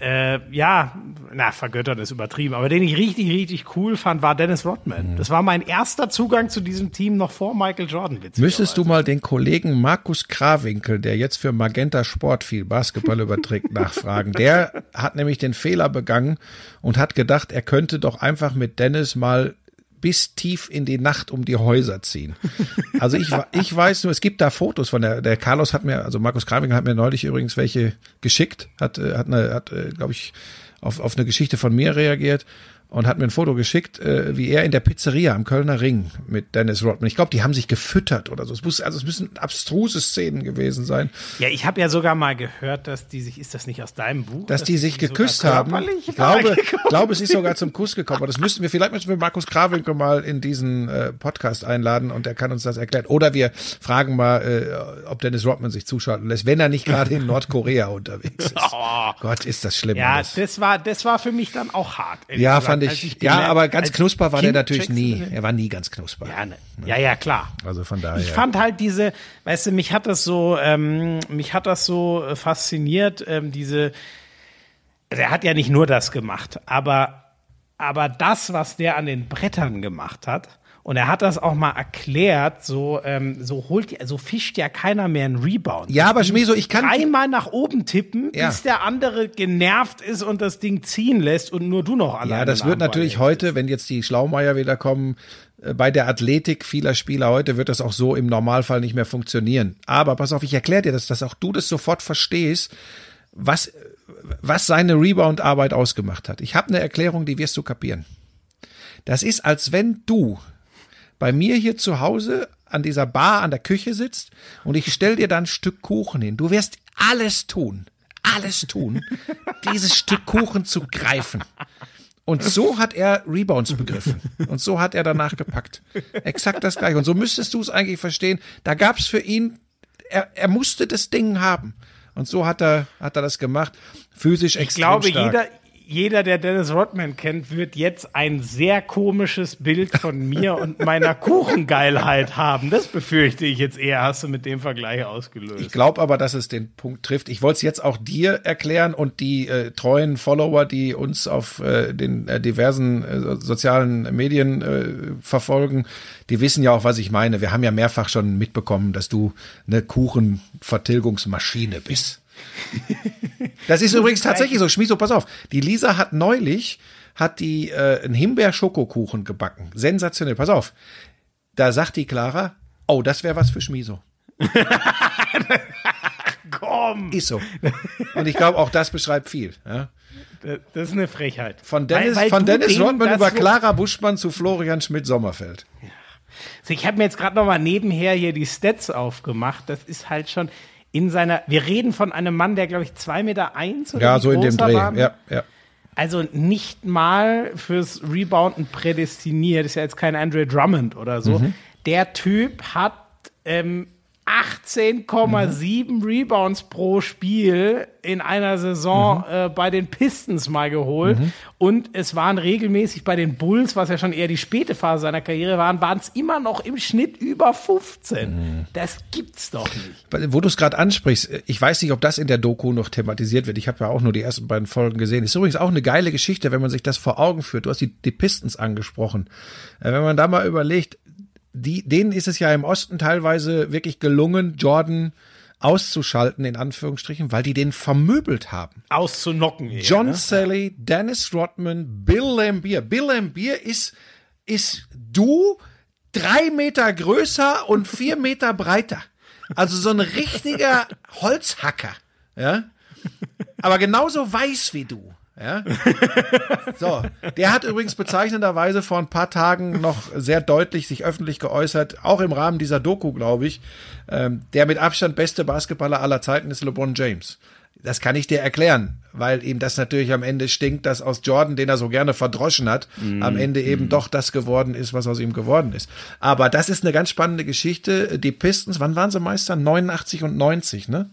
äh, ja, na, vergöttern ist übertrieben, aber den ich richtig, richtig cool fand, war Dennis Rodman. Das war mein erster Zugang zu diesem Team noch vor Michael Jordan. Müsstest du mal den Kollegen Markus Krawinkel, der jetzt für Magenta Sport viel Basketball überträgt, nachfragen. Der hat nämlich den Fehler begangen und hat gedacht, er könnte doch einfach mit Dennis mal bis tief in die Nacht um die Häuser ziehen. Also ich, ich weiß nur, es gibt da Fotos von der, der Carlos hat mir, also Markus Krawinkel hat mir neulich übrigens welche geschickt, hat, äh, hat, hat äh, glaube ich, auf, auf eine Geschichte von mir reagiert und hat mir ein Foto geschickt, äh, wie er in der Pizzeria am Kölner Ring mit Dennis Rodman. Ich glaube, die haben sich gefüttert oder so. Es muss, also es müssen abstruse Szenen gewesen sein, Ja, ich habe ja sogar mal gehört, dass die sich, ist das nicht aus deinem Buch? dass die sich geküsst haben. Ich glaube, glaube, es ist sogar zum Kuss gekommen. Aber das müssten wir, vielleicht müssen wir Markus Krawinkel mal in diesen äh, Podcast einladen und er kann uns das erklären. Oder wir fragen mal, äh, ob Dennis Rodman sich zuschalten lässt, wenn er nicht gerade in Nordkorea unterwegs ist. Oh. Gott, ist das schlimm. Ja, alles. das war, das war für mich dann auch hart. ja, gesagt, fand ich. gemerkt- ja, aber ganz knusper war der Kind natürlich checkst nie. Er war nie ganz knusper. Ja, ne. ja, ja, klar. Also von daher. Ich fand halt diese, weißt du, mich hat das so, ähm, mich hat das so äh, fasziniert, ähm, diese, also er hat ja nicht nur das gemacht, aber, aber das, was der an den Brettern gemacht hat, und er hat das auch mal erklärt, so, ähm, so holt, so fischt ja keiner mehr einen Rebound. Ja, aber Schmieso, ich kann. Dreimal nach oben tippen, Ja. bis der andere genervt ist und das Ding ziehen lässt und nur du noch alleine. Ja, das wird natürlich heute, wenn jetzt die Schlaumeier wieder kommen, äh, bei der Athletik vieler Spieler heute wird das auch so im Normalfall nicht mehr funktionieren. Aber pass auf, ich erkläre dir das, dass auch du das sofort verstehst, was, was seine Rebound-Arbeit ausgemacht hat. Ich habe eine Erklärung, die wirst du kapieren. Das ist, als wenn du bei mir hier zu Hause an dieser Bar an der Küche sitzt und ich stell dir dann ein Stück Kuchen hin. Du wirst alles tun, alles tun, dieses Stück Kuchen zu greifen. Und so hat er Rebounds begriffen. Und so hat er danach gepackt. Exakt das gleiche. Und so müsstest du es eigentlich verstehen. Da gab es für ihn, er, er musste das Ding haben. Und so hat er, hat er das gemacht. Physisch Ich extrem glaube, stark. jeder, jeder, der Dennis Rodman kennt, wird jetzt ein sehr komisches Bild von mir und meiner Kuchengeilheit haben. Das befürchte ich jetzt eher, hast du mit dem Vergleich ausgelöst. Ich glaube aber, dass es den Punkt trifft. Ich wollte es jetzt auch dir erklären und die äh, treuen Follower, die uns auf äh, den äh, diversen äh, sozialen Medien äh, verfolgen, die wissen ja auch, was ich meine. Wir haben ja mehrfach schon mitbekommen, dass du eine Kuchenvertilgungsmaschine bist. Das ist übrigens tatsächlich so. Schmieso, pass auf. Die Lisa hat neulich hat die äh, einen Himbeer-Schokokuchen gebacken. Sensationell. Pass auf. Da sagt die Clara, oh, das wäre was für Schmieso. Komm! Ist so. Und ich glaube, auch das beschreibt viel. Ja? Das ist eine Frechheit. Von Dennis, Weil- weil von Dennis Rodman über Clara Buschmann zu Florian Schmidt-Sommerfeld. Also ich habe mir jetzt gerade noch mal nebenher hier die Stats aufgemacht. Das ist halt schon in seiner. Wir reden von einem Mann, der glaube ich zwei Meter eins oder Ja, so in dem Dreh. war. Ja, ja. Also nicht mal fürs Rebounden prädestiniert. Ist ja jetzt kein Andre Drummond oder so. Mhm. Der Typ hat ähm, 18,7 Mhm. Rebounds pro Spiel in einer Saison Mhm. äh, bei den Pistons mal geholt. Und es waren regelmäßig bei den Bulls, was ja schon eher die späte Phase seiner Karriere waren, waren es immer noch im Schnitt über 15. Mhm. Das gibt's doch nicht. Wo du es gerade ansprichst, ich weiß nicht, ob das in der Doku noch thematisiert wird. Ich habe ja auch nur die ersten beiden Folgen gesehen. Ist übrigens auch eine geile Geschichte, wenn man sich das vor Augen führt. Du hast die, die Pistons angesprochen. Äh, Wenn man da mal überlegt, die, denen ist es ja im Osten teilweise wirklich gelungen, Jordan auszuschalten, in Anführungsstrichen, weil die den vermöbelt haben. Auszunocken. eher, John ne? Sally, Dennis Rodman, Bill Lambier. Bill Lambier ist, ist du drei Meter größer und vier Meter breiter. Also so ein richtiger Holzhacker, ja. Aber genauso weiß wie du. Ja? So, der hat übrigens bezeichnenderweise vor ein paar Tagen noch sehr deutlich sich öffentlich geäußert, auch im Rahmen dieser Doku, glaube ich. Ähm, der mit Abstand beste Basketballer aller Zeiten ist LeBron James. Das kann ich dir erklären, weil ihm das natürlich am Ende stinkt, dass aus Jordan, den er so gerne verdroschen hat, am Ende eben doch das geworden ist, was aus ihm geworden ist. Aber das ist eine ganz spannende Geschichte. Die Pistons, wann waren sie Meister? 89 und 90, ne?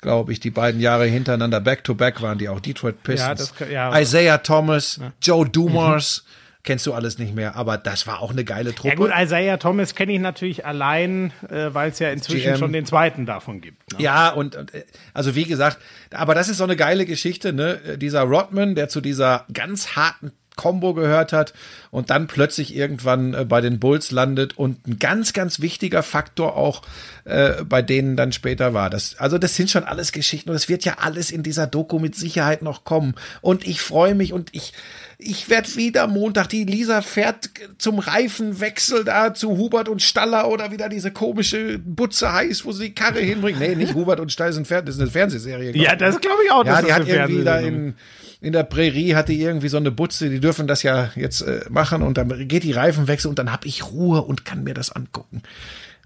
Glaube ich, die beiden Jahre hintereinander back-to-back waren die auch. Detroit Pistons. Ja, ja. Isaiah Thomas, Joe Dumars, kennst du alles nicht mehr, aber das war auch eine geile Truppe. Ja gut, Isaiah Thomas kenne ich natürlich allein, äh, weil es ja inzwischen GM. schon den zweiten davon gibt. Ne? Ja, und, und äh, also wie gesagt, aber das ist so eine geile Geschichte, ne? Dieser Rodman, der zu dieser ganz harten Combo gehört hat und dann plötzlich irgendwann äh, bei den Bulls landet und ein ganz, ganz wichtiger Faktor auch äh, bei denen dann später war. Das, also das sind schon alles Geschichten und es wird ja alles in dieser Doku mit Sicherheit noch kommen. Und ich freue mich und ich, ich werde wieder Montag, die Lisa fährt zum Reifenwechsel da zu Hubert und Staller oder wieder diese komische Butze heiß, wo sie die Karre hinbringt. Nee, nicht Hubert und Staller sind Fer- das ist eine Fernsehserie. Ja, das ne? glaube ich auch. Ja, die hat irgendwie da in, in der Prärie hat die irgendwie so eine Butze, die dürfen das ja jetzt äh, machen und dann geht die Reifenwechsel und dann habe ich Ruhe und kann mir das angucken.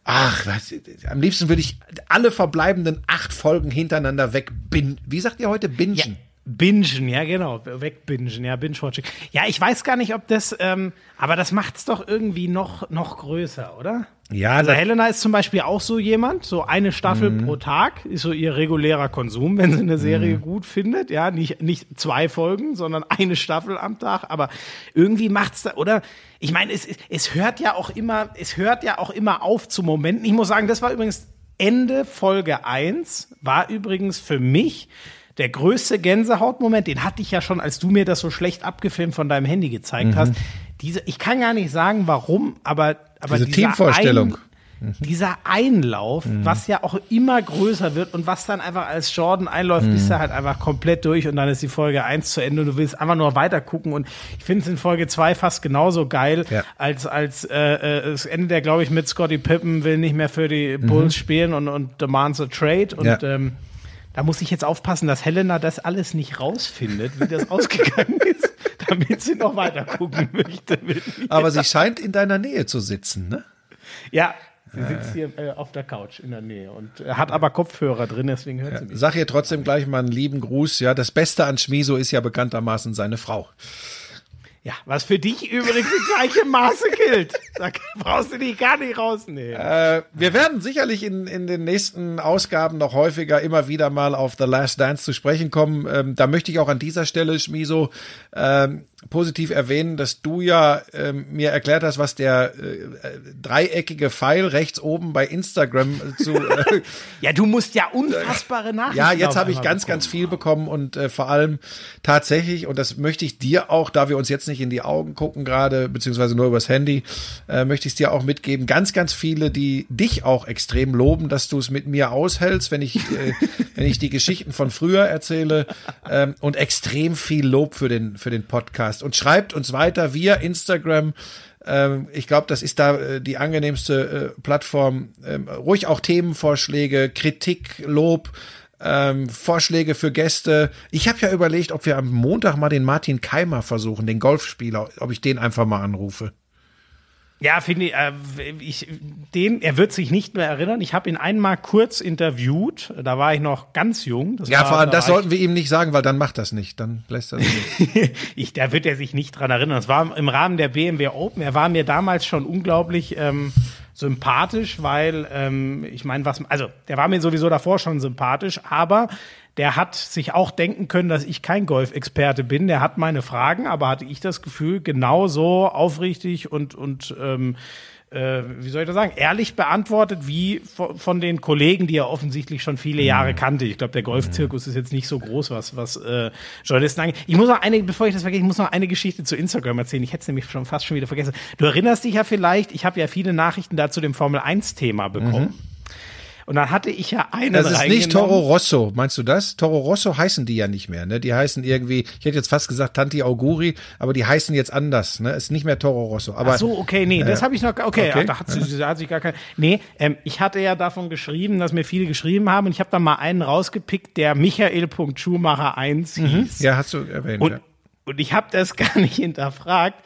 Ach, was, am liebsten würde ich alle verbleibenden acht Folgen hintereinander wegbingen. Wie sagt ihr heute? Bingen? Ja, bingen, ja genau, wegbingen, ja, binge-watching. Ja, ich weiß gar nicht, ob das, ähm, aber das macht's doch irgendwie noch, noch größer, oder? Ja, Also Helena ist zum Beispiel auch so jemand, so eine Staffel Mhm. pro Tag ist so ihr regulärer Konsum, wenn sie eine Mhm. Serie gut findet, ja, nicht, nicht zwei Folgen, sondern eine Staffel am Tag, aber irgendwie macht's da, oder? Ich meine, es, es hört ja auch immer, es hört ja auch immer auf zu Momenten. Ich muss sagen, das war übrigens Ende Folge 1, war übrigens für mich der größte Gänsehautmoment, den hatte ich ja schon, als du mir das so schlecht abgefilmt von deinem Handy gezeigt Mhm. hast. Diese, ich kann gar nicht sagen, warum, aber, aber Diese dieser Teamvorstellung. Ein, dieser Einlauf, was ja auch immer größer wird und was dann einfach als Jordan einläuft, bist du halt einfach komplett durch und dann ist die Folge 1 zu Ende und du willst einfach nur weiter gucken und ich finde es in Folge 2 fast genauso geil, Ja. als, als äh, äh, es endet ja, glaube ich, mit Scotty Pippen will nicht mehr für die Bulls spielen und, und demands a trade und Ja. ähm, da muss ich jetzt aufpassen, dass Helena das alles nicht rausfindet, wie das ausgegangen ist, damit sie noch weiter gucken möchte. Aber sie scheint in deiner Nähe zu sitzen, ne? Ja, sie sitzt hier äh, auf der Couch in der Nähe und äh, hat aber Kopfhörer drin, deswegen hört sie mich. Sag ihr trotzdem gleich mal einen lieben Gruß. Ja, das Beste an Schmiso ist ja bekanntermaßen seine Frau. Ja, was für dich übrigens in gleichem Maße gilt. Da brauchst du dich gar nicht rausnehmen. Äh, wir werden sicherlich in, in den nächsten Ausgaben noch häufiger immer wieder mal auf The Last Dance zu sprechen kommen. Ähm, da möchte ich auch an dieser Stelle, Schmiso, ähm, positiv erwähnen, dass du ja ähm, mir erklärt hast, was der äh, äh dreieckige Pfeil rechts oben bei Instagram zu. Äh, ja, du musst ja unfassbare Nachrichten. Ja, jetzt habe ich ganz, ganz viel bekommen und äh, vor allem tatsächlich, und das möchte ich dir auch, da wir uns jetzt nicht in die Augen gucken gerade, beziehungsweise nur übers Handy, äh, möchte ich es dir auch mitgeben. Ganz, ganz viele, die dich auch extrem loben, dass du es mit mir aushältst, wenn ich, äh, wenn ich die Geschichten von früher erzähle ähm, und extrem viel Lob für den, für den Podcast. Und schreibt uns weiter via Instagram. Ähm, ich glaube, das ist da äh, die angenehmste äh, Plattform. Ähm, ruhig auch Themenvorschläge, Kritik, Lob ähm, Vorschläge für Gäste. Ich habe ja überlegt, ob wir am Montag mal den Martin Keimer versuchen, den Golfspieler, ob ich den einfach mal anrufe. Ja, finde ich, äh, ich, den, er wird sich nicht mehr erinnern. Ich habe ihn einmal kurz interviewt. Da war ich noch ganz jung. Das ja, war, vor allem, das sollten wir ihm nicht sagen, weil dann macht das nicht. Dann lässt er nicht. ich, da wird er sich nicht dran erinnern. Das war im Rahmen der BMW Open. Er war mir damals schon unglaublich ähm, sympathisch, weil ähm, ich meine, was, also der war mir sowieso davor schon sympathisch, aber der hat sich auch denken können, dass ich kein Golfexperte bin. Der hat meine Fragen, aber hatte ich das Gefühl, genauso aufrichtig und, und ähm, äh, wie soll ich das sagen, ehrlich beantwortet, wie von, den Kollegen, die er offensichtlich schon viele Jahre mhm. kannte. Ich glaube, der Golfzirkus ist jetzt nicht so groß, was, was äh, Journalisten angeht. Ich muss noch eine, bevor ich das vergesse, ich muss noch eine Geschichte zu Instagram erzählen. Ich hätte es nämlich schon fast schon wieder vergessen. Du erinnerst dich ja vielleicht, ich habe ja viele Nachrichten dazu dem Formel-1-Thema bekommen. Mhm. Und dann hatte ich ja einen Das ist nicht Toro Rosso, meinst du das? Toro Rosso heißen die ja nicht mehr, ne? Die heißen irgendwie, ich hätte jetzt fast gesagt Tanti Auguri, aber die heißen jetzt anders, ne? Ist nicht mehr Toro Rosso. Aber, Ach so, okay, nee, äh, das habe ich noch, okay, okay. da, hat, da hat sich gar kein, nee, ähm, ich hatte ja davon geschrieben, dass mir viele geschrieben haben und ich habe da mal einen rausgepickt, der Michael. Schumacher 1 mhm. hieß. Ja, hast du erwähnt, und, ja. Und ich habe das gar nicht hinterfragt.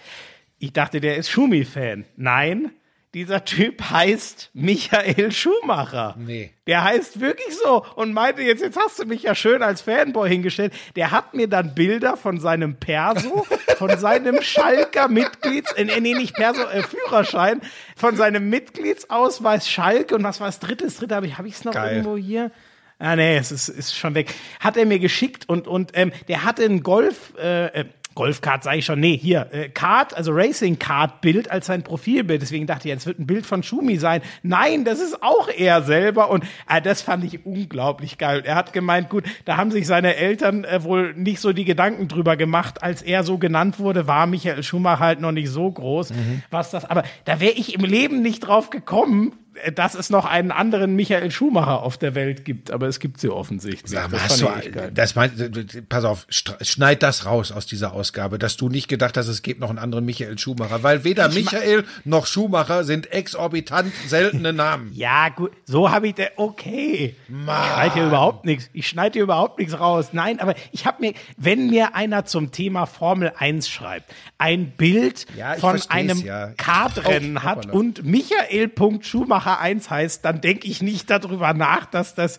Ich dachte, der ist Schumi-Fan. Nein, dieser Typ heißt Michael Schumacher. Nee. Der heißt wirklich so und meinte jetzt, jetzt hast du mich ja schön als Fanboy hingestellt. Der hat mir dann Bilder von seinem Perso, von seinem Schalker Mitglieds, äh, nee, nicht Perso, äh, Führerschein, von seinem Mitgliedsausweis Schalke und was war das dritte? Das dritte habe ich, habe ich es noch Geil. irgendwo hier? Ah, nee, es ist, ist schon weg. Hat er mir geschickt und, und ähm, der hatte einen Golf, äh, äh Golfkart sage ich schon, nee, hier, äh, Kart, also Racing Kart Bild als sein Profilbild. Deswegen dachte ich, es wird ein Bild von Schumi sein. Nein, das ist auch er selber und äh, das fand ich unglaublich geil. Er hat gemeint, gut, da haben sich seine Eltern äh, wohl nicht so die Gedanken drüber gemacht, als er so genannt wurde, war Michael Schumacher halt noch nicht so groß, mhm. was das, aber da wäre ich im Leben nicht drauf gekommen, dass es noch einen anderen Michael Schumacher auf der Welt gibt, aber es gibt sie offensichtlich. Sag mal, das, du, das mein, pass auf, schneid das raus aus dieser Ausgabe, dass du nicht gedacht hast, es gibt noch einen anderen Michael Schumacher, weil weder ich Michael noch Schumacher sind exorbitant seltene Namen. ja, gut, so habe ich der, okay. Mann. Ich schneide hier überhaupt nichts. Ich schneide hier überhaupt nichts raus. Nein, aber ich habe mir, wenn mir einer zum Thema Formel 1 schreibt, ein Bild ja, von einem ja. Kartrennen hat und Michael Schumacher Schumacher 1 heißt, dann denke ich nicht darüber nach, dass das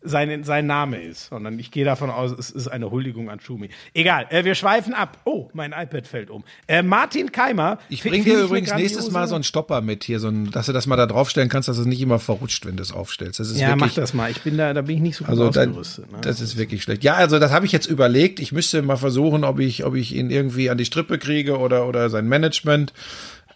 sein, sein Name ist, sondern ich gehe davon aus, es ist eine Huldigung an Schumi. Egal, äh, wir schweifen ab. Oh, mein iPad fällt um. Äh, Martin Keimer. Ich bringe dir übrigens nächstes Mal so einen Stopper mit hier, so ein, dass du das mal da draufstellen kannst, dass es nicht immer verrutscht, wenn du es aufstellst. Das ist ja, wirklich, mach das mal. Ich bin da, da bin ich nicht so gut also ausgerüstet. Ne? Das ist wirklich schlecht. Ja, also das habe ich jetzt überlegt. Ich müsste mal versuchen, ob ich, ob ich ihn irgendwie an die Strippe kriege oder, oder sein Management.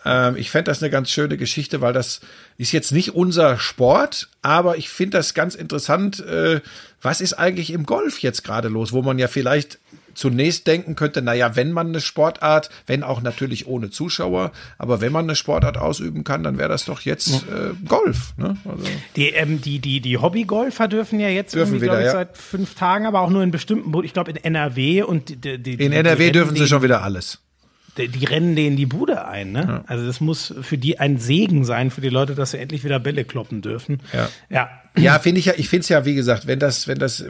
Ähm, ich fände das eine ganz schöne Geschichte, weil das ist jetzt nicht unser Sport, aber ich finde das ganz interessant. Äh, was ist eigentlich im Golf jetzt gerade los, wo man ja vielleicht zunächst denken könnte, naja, wenn man eine Sportart, wenn auch natürlich ohne Zuschauer, aber wenn man eine Sportart ausüben kann, dann wäre das doch jetzt äh, Golf. Ne? Also die, ähm, die, die, die Hobbygolfer dürfen ja jetzt dürfen wieder, ich, ja. seit fünf Tagen, aber auch nur in bestimmten, ich glaube in NRW und die, die, in NRW dürfen sie schon wieder alles die, die rennen denen die Bude ein. Ne? Ja. Also das muss für die ein Segen sein, für die Leute, dass sie endlich wieder Bälle kloppen dürfen. Ja. Ja, ja finde ich ja, ich finde es ja, wie gesagt, wenn das, wenn das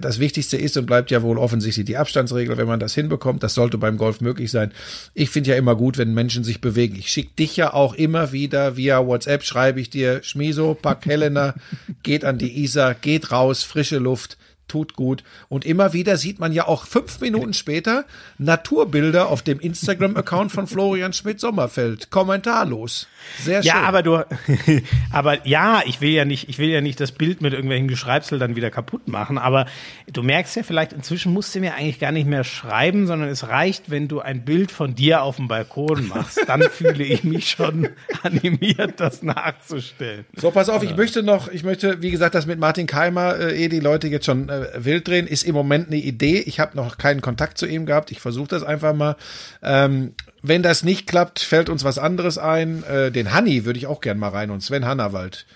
das Wichtigste ist und bleibt ja wohl offensichtlich die Abstandsregel, wenn man das hinbekommt, das sollte beim Golf möglich sein. Ich finde ja immer gut, wenn Menschen sich bewegen. Ich schicke dich ja auch immer wieder via WhatsApp, schreibe ich dir, Schmiso, pack Helena, geht an die Isar, geht raus, frische Luft tut gut. Und immer wieder sieht man ja auch fünf Minuten später Naturbilder auf dem Instagram-Account von Florian Schmidt-Sommerfeld. Kommentarlos. Sehr schön. Ja, aber du, aber ja, ich will ja nicht, ich will ja nicht das Bild mit irgendwelchen Geschreibsel dann wieder kaputt machen, aber du merkst ja vielleicht, inzwischen musst du mir eigentlich gar nicht mehr schreiben, sondern es reicht, wenn du ein Bild von dir auf dem Balkon machst. Dann fühle ich mich schon animiert, das nachzustellen. So, pass auf, ich möchte noch, ich möchte, wie gesagt, das mit Martin Keimer, äh, eh die Leute jetzt schon äh, wild drehen, ist im Moment eine Idee. Ich habe noch keinen Kontakt zu ihm gehabt. Ich versuche das einfach mal. Ähm, wenn das nicht klappt, fällt uns was anderes ein. Äh, den Hanni würde ich auch gern mal rein und Sven Hannawald.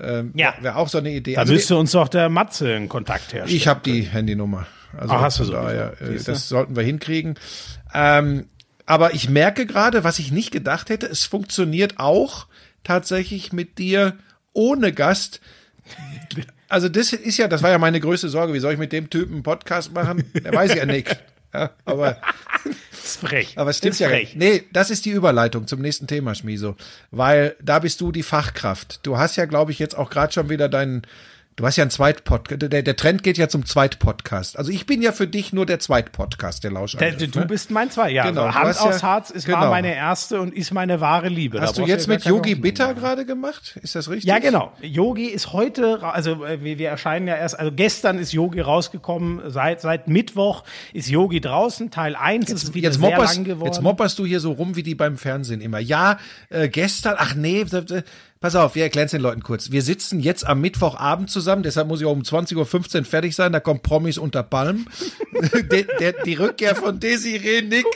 Ähm, Ja. Wäre auch so eine Idee. Da Also müsste uns doch der Matze einen Kontakt herstellen. ich habe die Handynummer. Also Ah, hast du sowieso. daher, äh, das sollten wir hinkriegen. Ähm, aber ich merke gerade, was ich nicht gedacht hätte, es funktioniert auch tatsächlich mit dir ohne Gast. Also das ist ja, das war ja meine größte Sorge. Wie soll ich mit dem Typen einen Podcast machen? Der weiß ja nichts. Ja, aber Das ist frech. aber es stimmt ist ja. frech. Nee, das ist die Überleitung zum nächsten Thema, Schmiso. Weil da bist du die Fachkraft. Du hast ja, glaube ich, jetzt auch gerade schon wieder deinen. Du hast ja einen Zweitpodcast. Der, der Trend geht ja zum Zweitpodcast. Also ich bin ja für dich nur der Zweitpodcast, der Der, Lauschangriff. du ne? bist mein zwei. Ja, Genau, also Hand aufs ja- Harz ist genau. war meine erste und ist meine wahre Liebe. Hast Da du jetzt ja mit Yogi Bitter gerade gemacht? Ist das richtig? Ja, genau. Yogi ist heute, also äh, wir, wir erscheinen ja erst, also gestern ist Yogi rausgekommen, seit, seit Mittwoch ist Yogi draußen, Teil 1 ist wieder Jetzt sehr mopperst, lang geworden. jetzt mopperst du hier so rum wie die beim Fernsehen immer. Ja, äh, gestern, ach nee, pass auf, wir erklären es den Leuten kurz. Wir sitzen jetzt am Mittwochabend zusammen, deshalb muss ich auch um 20.15 Uhr fertig sein, da kommt Promis unter Palm. der, der, die Rückkehr von Desiree Nick.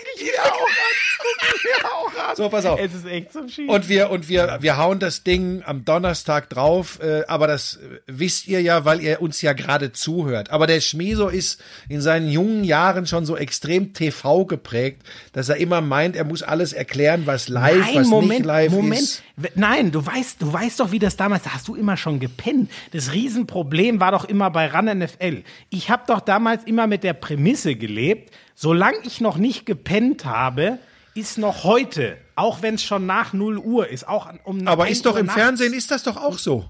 So, pass auf. es ist echt so schief. Und wir, und wir, wir hauen das Ding am Donnerstag drauf, äh, aber das äh, wisst ihr ja, weil ihr uns ja gerade zuhört. Aber der Schmieso ist in seinen jungen Jahren schon so extrem TV geprägt, dass er immer meint, er muss alles erklären, was live, Nein, was Moment, nicht live Moment. ist. Nein, du weißt, du weißt doch, wie das damals, da hast du immer schon gepennt. Das Riesenproblem war doch immer bei RAN NFL. Ich habe doch damals immer mit der Prämisse gelebt, solange ich noch nicht gepennt habe, ist noch heute, auch wenn es schon nach 0 Uhr ist, auch um Aber 1 ist doch Uhr im nachts. Fernsehen, ist das doch auch so.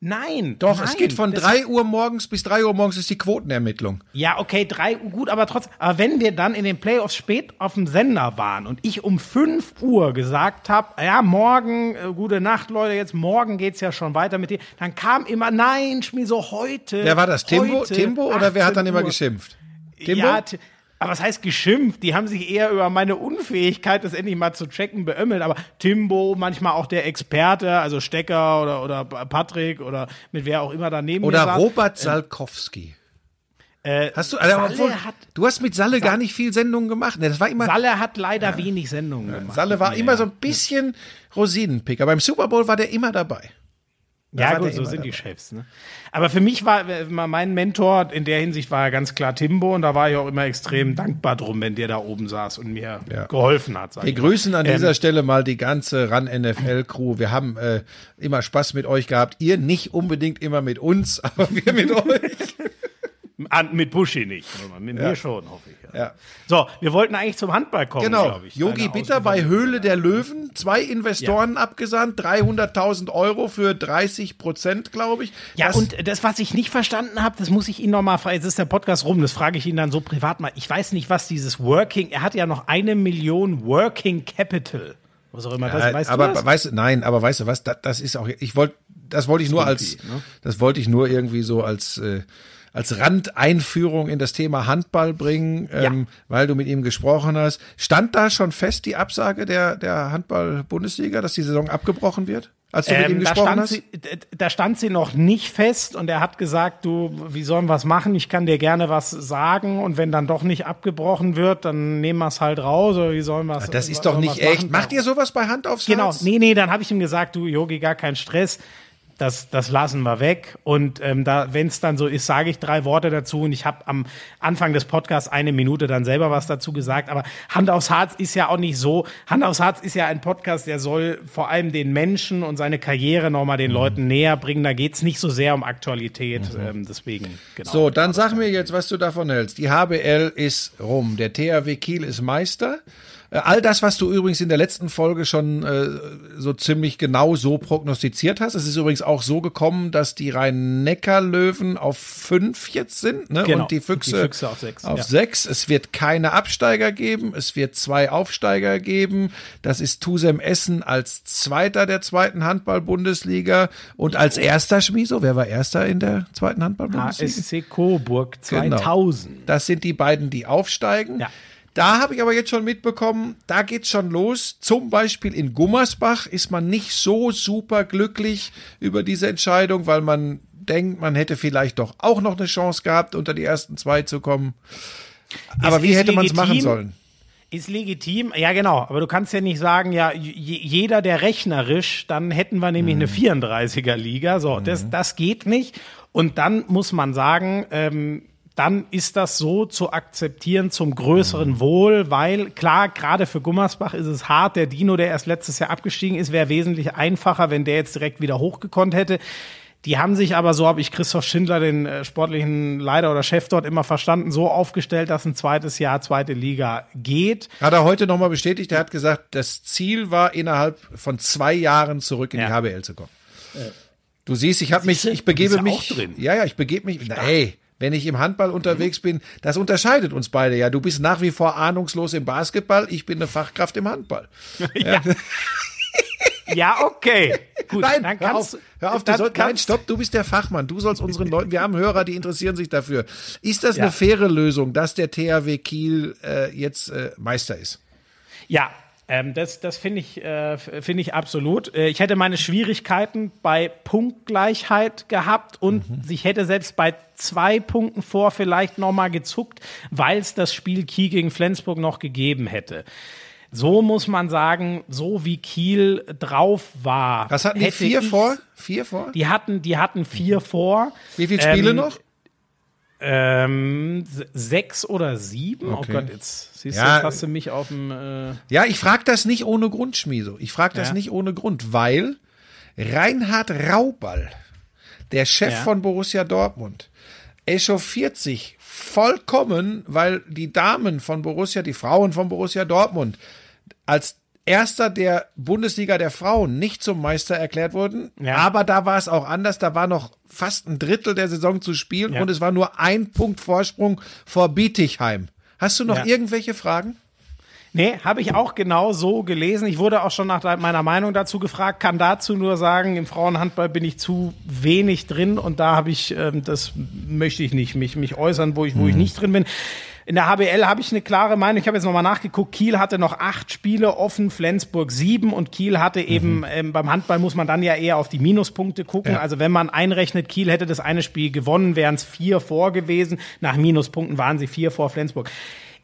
Nein. Doch, nein, es geht von das- 3 Uhr morgens bis 3 Uhr morgens ist die Quotenermittlung. Ja, okay, drei Uhr, gut, aber trotzdem, aber wenn wir dann in den Playoffs spät auf dem Sender waren und ich um 5 Uhr gesagt habe, ja, morgen, äh, gute Nacht, Leute, jetzt morgen geht's ja schon weiter mit dir, dann kam immer, nein, Schmi, so heute. Wer war das? Timbo, heute, Timbo oder wer hat dann 18 immer Uhr. geschimpft? Timbo? Ja, aber was heißt geschimpft? Die haben sich eher über meine Unfähigkeit, das endlich mal zu checken, beömmelt. Aber Timbo, manchmal auch der Experte, also Stecker oder, oder Patrick oder mit wer auch immer daneben Oder. Robert Salkowski. Äh, Hast du, also, Salle obwohl, hat- du hast mit Salle gar nicht viel Sendungen gemacht. Ne, das war immer, Salle hat leider wenig Sendungen gemacht. Salle war Ja. immer so ein bisschen Rosinenpicker. Beim Super Bowl war der immer dabei. Da Ja, gut, so sind die dabei. Chefs. Ne? Aber für mich war äh, mein Mentor in der Hinsicht war ja ganz klar Timbo und da war ich auch immer extrem dankbar drum, wenn der da oben saß und mir Ja. geholfen hat. Wir grüßen an dieser Ähm. Stelle mal die ganze RAN NFL Crew. Wir haben äh, immer Spaß mit euch gehabt. Ihr nicht unbedingt immer mit uns, aber wir mit euch. An, mit Buschi nicht, mit mir schon, hoffe ich. Ja. Ja. So, wir wollten eigentlich zum Handball kommen, Genau. glaube ich. Yogi Bitter bei Höhle der Löwen. Zwei Investoren abgesandt. 300.000 Euro für 30 Prozent, glaube ich. Ja, Das- und das, was ich nicht verstanden habe, das muss ich Ihnen noch mal fragen. Jetzt ist der Podcast rum, das frage ich Ihnen dann so privat mal. Ich weiß nicht, was dieses Working, er hat ja noch eine Million Working Capital. Was auch immer das, weißt aber du das? weißt du, nein, aber weißt du was, das, das ist auch, ich wollte, das wollte ich nur als, ne? das wollte ich nur irgendwie so als, äh, als Randeinführung in das Thema Handball bringen, ähm, weil du mit ihm gesprochen hast. Stand da schon fest die Absage der, der Handball-Bundesliga, dass die Saison abgebrochen wird? Als du mit ihm Ähm, da, gesprochen hast? sie, da stand sie noch nicht fest und er hat gesagt, du, wie sollen wir was machen? Ich kann dir gerne was sagen und wenn dann doch nicht abgebrochen wird, dann nehmen wir es halt raus oder wie sollen wir es Das ist doch nicht echt. Macht ihr sowas bei Hand aufs Genau, Herz? nee, nee, dann habe ich ihm gesagt, du Yogi, gar kein Stress. Das, das lassen wir weg. Und ähm, da, wenn es dann so ist, sage ich drei Worte dazu. Und ich habe am Anfang des Podcasts eine Minute dann selber was dazu gesagt. Aber Hand aufs Harz ist ja auch nicht so. Hand aufs Harz ist ja ein Podcast, der soll vor allem den Menschen und seine Karriere nochmal Mhm. den Leuten näher bringen. Da geht's nicht so sehr um Aktualität. Ähm, deswegen, genau. So, dann sag mir jetzt, was du davon hältst. Die HBL ist rum. Der THW Kiel ist Meister. Äh, all das, was du übrigens in der letzten Folge schon äh, so ziemlich genau so prognostiziert hast. Es ist übrigens auch so gekommen, dass die Rhein-Neckar-Löwen auf fünf jetzt sind ne? Genau. und die Füchse, Die Füchse auf sechs, Auf ja. sechs. Es wird keine Absteiger geben. Es wird zwei Aufsteiger geben. Das ist Tusem Essen als Zweiter der zweiten Handball-Bundesliga und als erster Schmieso. Wer war erster in der zweiten Handball-Bundesliga? HSC Coburg Genau. 2000. Das sind die beiden, die aufsteigen. Ja. Da habe ich aber jetzt schon mitbekommen, da geht's schon los. Zum Beispiel in Gummersbach ist man nicht so super glücklich über diese Entscheidung, weil man denkt, man hätte vielleicht doch auch noch eine Chance gehabt, unter die ersten zwei zu kommen. Aber Es wie ist hätte man es machen sollen? Ist legitim, ja genau, aber du kannst ja nicht sagen, ja, jeder der rechnerisch, dann hätten wir nämlich eine 34er Liga, so, das, das geht nicht. Und dann muss man sagen, ähm, dann ist das so zu akzeptieren zum größeren Wohl, weil klar, gerade für Gummersbach ist es hart. Der Dino, der erst letztes Jahr abgestiegen ist, wäre wesentlich einfacher, wenn der jetzt direkt wieder hochgekonnt hätte. Die haben sich aber, so habe ich Christoph Schindler, den äh, sportlichen Leiter oder Chef dort immer verstanden, so aufgestellt, dass ein zweites Jahr zweite Liga geht. Hat er heute nochmal bestätigt, er hat gesagt, das Ziel war, innerhalb von zwei Jahren zurück in die Ja. HBL zu kommen. Du siehst, ich habe mich, ich begebe mich, auch drin. ja, ja, ich begebe mich, na, ey, wenn ich im Handball unterwegs bin, das unterscheidet uns beide ja. Du bist nach wie vor ahnungslos im Basketball, ich bin eine Fachkraft im Handball. Ja, okay. Gut, Nein, dann hör kannst auf, hör auf, du dann soll, nein, stopp, du bist der Fachmann, du sollst unseren Leuten, wir haben Hörer, die interessieren sich dafür. Ist das Ja. eine faire Lösung, dass der THW Kiel äh, jetzt äh, Meister ist? Ja, ähm, das, das finde ich, äh, finde ich absolut. Äh, ich hätte meine Schwierigkeiten bei Punktgleichheit gehabt und Mhm. ich hätte selbst bei zwei Punkten vor vielleicht noch mal gezuckt, weil es das Spiel Kiel gegen Flensburg noch gegeben hätte. So muss man sagen, so wie Kiel drauf war. Was hatten die vier vor? Vier vor? Die hatten, die hatten vier vor. Wie viele Spiele Ähm, noch? Ähm, sechs oder sieben. Okay. Oh Gott, jetzt siehst du, Ja. jetzt hast du mich auf dem. Äh, Ja, ich frage das nicht ohne Grund, Schmieso. Ich frage das Ja. nicht ohne Grund, weil Reinhard Rauball, der Chef Ja. von Borussia Dortmund, echauffiert sich vollkommen, weil die Damen von Borussia, die Frauen von Borussia Dortmund, als erster der Bundesliga der Frauen nicht zum Meister erklärt wurden. Ja. Aber da war es auch anders. Da war noch fast ein Drittel der Saison zu spielen Ja. und es war nur ein Punkt Vorsprung vor Bietigheim. Hast du noch Ja. irgendwelche Fragen? Nee, habe ich auch genau so gelesen. Ich wurde auch schon nach meiner Meinung dazu gefragt, kann dazu nur sagen, im Frauenhandball bin ich zu wenig drin und da habe ich, ähm, das möchte ich nicht, mich, mich äußern, wo ich, wo ich nicht drin bin. In der HBL habe ich eine klare Meinung. Ich habe jetzt nochmal nachgeguckt. Kiel hatte noch acht Spiele offen, Flensburg sieben und Kiel hatte eben, ähm, beim Handball muss man dann ja eher auf die Minuspunkte gucken. Ja. Also wenn man einrechnet, Kiel hätte das eine Spiel gewonnen, wären es vier vor gewesen. Nach Minuspunkten waren sie vier vor Flensburg.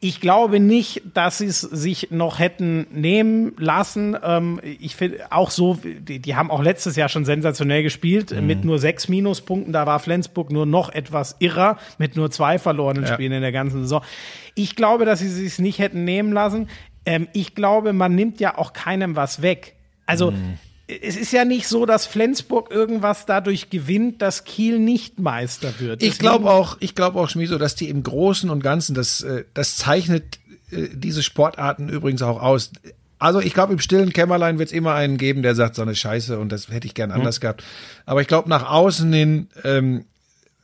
Ich glaube nicht, dass sie es sich noch hätten nehmen lassen. Ähm, ich finde auch so, die, die haben auch letztes Jahr schon sensationell gespielt mit nur sechs Minuspunkten. Da war Flensburg nur noch etwas irrer mit nur zwei verlorenen Ja. Spielen in der ganzen Saison. Ich glaube, dass sie es sich nicht hätten nehmen lassen. Ähm, ich glaube, man nimmt ja auch keinem was weg. Also es ist ja nicht so, dass Flensburg irgendwas dadurch gewinnt, dass Kiel nicht Meister wird. Ich glaube auch, ich glaube auch, Schmieso, dass die im Großen und Ganzen, das, äh, das zeichnet äh, diese Sportarten übrigens auch aus. Also ich glaube, im stillen Kämmerlein wird es immer einen geben, der sagt, so eine Scheiße und das hätte ich gern anders gehabt. Aber ich glaube, nach außen hin, ähm,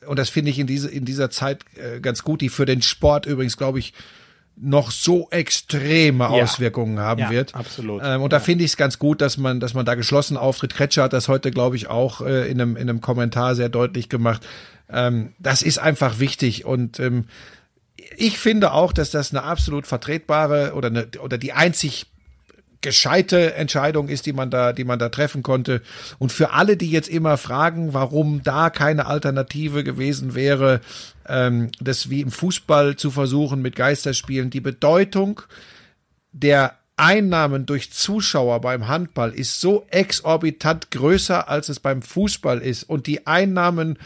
und das finde ich in, diese, in dieser Zeit äh, ganz gut, die für den Sport übrigens, glaube ich, noch so extreme Ja. Auswirkungen haben Ja, wird. absolut. Ähm, und da finde ich es ganz gut, dass man, dass man da geschlossen auftritt. Kretscher hat das heute, glaube ich, auch äh, in, einem, in einem Kommentar sehr deutlich gemacht. Ähm, das ist einfach wichtig und ähm, ich finde auch, dass das eine absolut vertretbare oder eine, oder die einzig gescheite Entscheidung ist, die man da, die man da treffen konnte. Und für alle, die jetzt immer fragen, warum da keine Alternative gewesen wäre, ähm, das wie im Fußball zu versuchen mit Geisterspielen, die Bedeutung der Einnahmen durch Zuschauer beim Handball ist so exorbitant größer, als es beim Fußball ist. Und die Einnahmen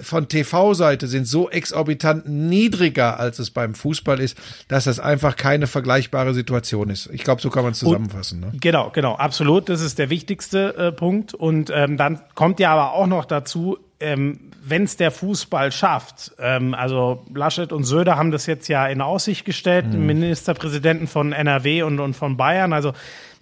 von TV-Seite sind so exorbitant niedriger, als es beim Fußball ist, dass das einfach keine vergleichbare Situation ist. Ich glaube, so kann man es zusammenfassen. Ne? Genau, genau, absolut. Das ist der wichtigste äh, Punkt. Und ähm, dann kommt ja aber auch noch dazu, ähm, wenn es der Fußball schafft, ähm, also Laschet und Söder haben das jetzt ja in Aussicht gestellt, mhm. Ministerpräsidenten von NRW und, und von Bayern, also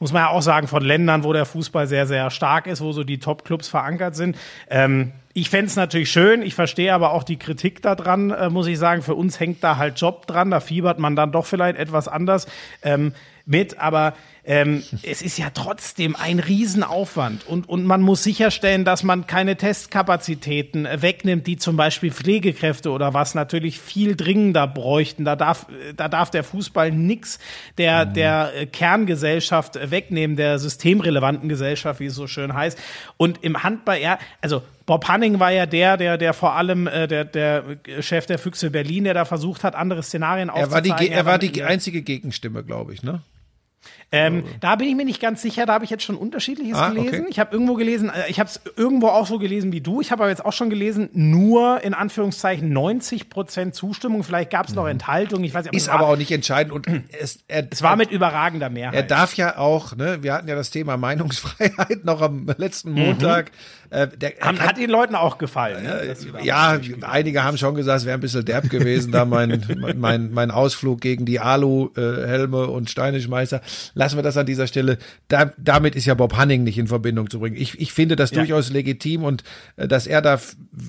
muss man ja auch sagen, von Ländern, wo der Fußball sehr, sehr stark ist, wo so die Top-Clubs verankert sind. Ähm, ich fände es natürlich schön, ich verstehe aber auch die Kritik daran, äh, muss ich sagen. Für uns hängt da halt Job dran, da fiebert man dann doch vielleicht etwas anders ähm, mit, aber ähm, es ist ja trotzdem ein Riesenaufwand und, und man muss sicherstellen, dass man keine Testkapazitäten äh, wegnimmt, die zum Beispiel Pflegekräfte oder was natürlich viel dringender bräuchten. Da darf, äh, da darf der Fußball nix der, mhm. der äh, Kerngesellschaft wegnehmen, der systemrelevanten Gesellschaft, wie es so schön heißt. Und im Handball, ja, also Bob Hanning war ja der, der, der vor allem äh, der, der Chef der Füchse Berlin, der da versucht hat, andere Szenarien aufzuzeigen. Er war die, er war die einzige Gegenstimme, glaube ich, ne? Ähm, da bin ich mir nicht ganz sicher, da habe ich jetzt schon unterschiedliches ah, gelesen. Okay. Ich habe irgendwo gelesen, äh, ich habe es irgendwo auch so gelesen wie du. Ich habe aber jetzt auch schon gelesen, nur in Anführungszeichen 90 Prozent Zustimmung. Vielleicht gab es noch mhm. Enthaltung. Ich weiß nicht, Ist aber auch nicht entscheidend. Und es, er, es war mit überragender Mehrheit. Er darf ja auch, ne, wir hatten ja das Thema Meinungsfreiheit noch am letzten mhm. Montag. Mhm. Äh, der, hat, hat den Leuten auch gefallen. Ne? ja, einige haben schon gesagt, es wäre ein bisschen derb gewesen, da mein, mein, mein Ausflug gegen die Alu-Helme und Steineschmeißer lassen wir das an dieser Stelle. Da, damit ist ja Bob Hanning nicht in Verbindung zu bringen. Ich, ich finde das ja. durchaus legitim und äh, dass er da,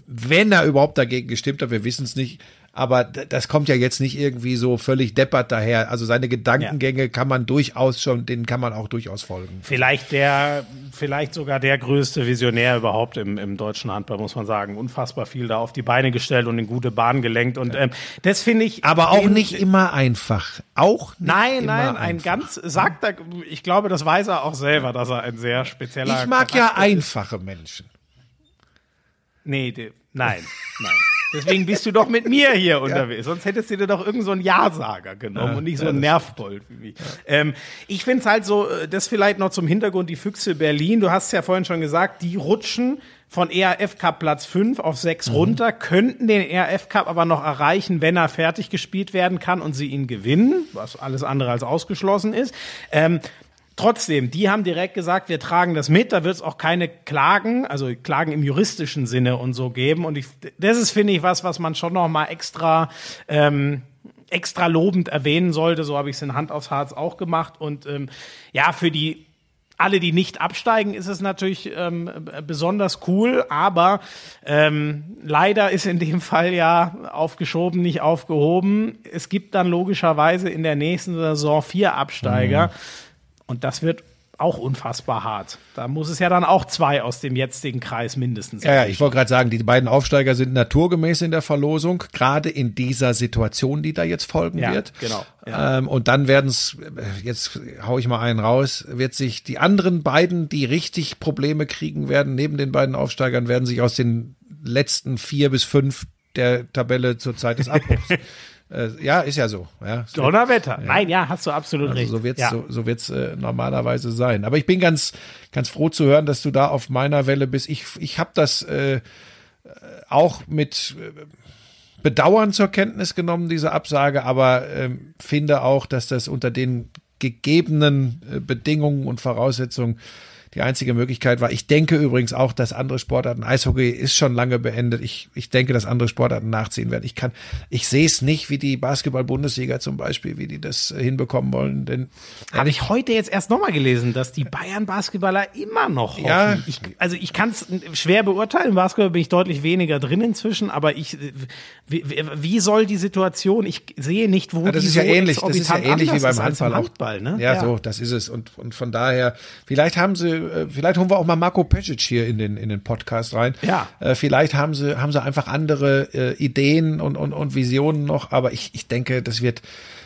wenn er überhaupt dagegen gestimmt hat, wir wissen es nicht, aber das kommt ja jetzt nicht irgendwie so völlig deppert daher. Also seine Gedankengänge ja. kann man durchaus schon, denen kann man auch durchaus folgen. Vielleicht der, vielleicht sogar der größte Visionär überhaupt im, im deutschen Handball, muss man sagen. Unfassbar viel da auf die Beine gestellt und in gute Bahn gelenkt. Und ähm, das finde ich. Aber auch nicht immer einfach. Auch nicht Nein, nein, ein ganz, sagt er, ich glaube, das weiß er auch selber, dass er ein sehr spezieller Ich mag Charakter ja einfache Menschen. Nee, de, nein, nein. Deswegen bist du doch mit mir hier unterwegs. Sonst hättest du dir doch irgend so einen Ja-Sager genommen und nicht so einen Nervbold wie mich. Ähm, ich finde es halt so, äh, das vielleicht noch zum Hintergrund, die Füchse Berlin, du hast ja vorhin schon gesagt, die rutschen von ERF Cup Platz 5 auf 6 mhm. runter, könnten den ERF Cup aber noch erreichen, wenn er fertig gespielt werden kann und sie ihn gewinnen, was alles andere als ausgeschlossen ist. Ähm, Trotzdem, die haben direkt gesagt, wir tragen das mit, da wird es auch keine Klagen, also Klagen im juristischen Sinne und so geben. Und ich, das ist, finde ich, was, was man schon noch mal extra, ähm, extra lobend erwähnen sollte. So habe ich es in Hand aufs Harz auch gemacht. Und ähm, ja, für die alle, die nicht absteigen, ist es natürlich ähm, besonders cool, aber ähm, leider ist in dem Fall ja aufgeschoben, nicht aufgehoben. Es gibt dann logischerweise in der nächsten Saison vier Absteiger. Mhm. Und das wird auch unfassbar hart. Da muss es ja dann auch zwei aus dem jetzigen Kreis mindestens. Ja, ja ich wollte gerade sagen, die beiden Aufsteiger sind naturgemäß in der Verlosung, gerade in dieser Situation, die da jetzt folgen ja, wird. Genau. Ja. Ähm, und dann werden es, jetzt hau ich mal einen raus, wird sich die anderen beiden, die richtig Probleme kriegen werden, neben den beiden Aufsteigern, werden sich aus den letzten vier bis fünf der Tabelle zur Zeit des Abbruchs Äh, ja, ist ja so. Ja, Donnerwetter. Ja. Nein, ja, hast du absolut also recht. So wird's, ja. so, so wird's äh, normalerweise sein. Aber ich bin ganz, ganz froh zu hören, dass du da auf meiner Welle bist. Ich, ich habe das äh, auch mit äh, Bedauern zur Kenntnis genommen, diese Absage, aber äh, finde auch, dass das unter den gegebenen äh, Bedingungen und Voraussetzungen die einzige Möglichkeit war. Ich denke übrigens auch, dass andere Sportarten, Eishockey ist schon lange beendet. Ich, ich denke, dass andere Sportarten nachziehen werden. Ich kann, ich sehe es nicht, wie die Basketball-Bundesliga zum Beispiel, wie die das hinbekommen wollen. Denn habe ich heute jetzt erst nochmal gelesen, dass die Bayern-Basketballer immer noch hoffen. Ja. Ich, also ich kann es schwer beurteilen. Im Basketball bin ich deutlich weniger drin inzwischen, aber ich, wie, wie soll die Situation? Ich sehe nicht, wo ja, das die ist ja ähnlich. Das ist ja ähnlich wie beim Handball, Handball ne? Ja, ja, so, das ist es. Und, und von daher, vielleicht haben sie äh, vielleicht holen wir auch mal Marco Pesic hier in den, in den Podcast rein. Ja. Äh, vielleicht haben sie, haben sie einfach andere äh, Ideen und, und, und Visionen noch, aber ich, ich denke, das wird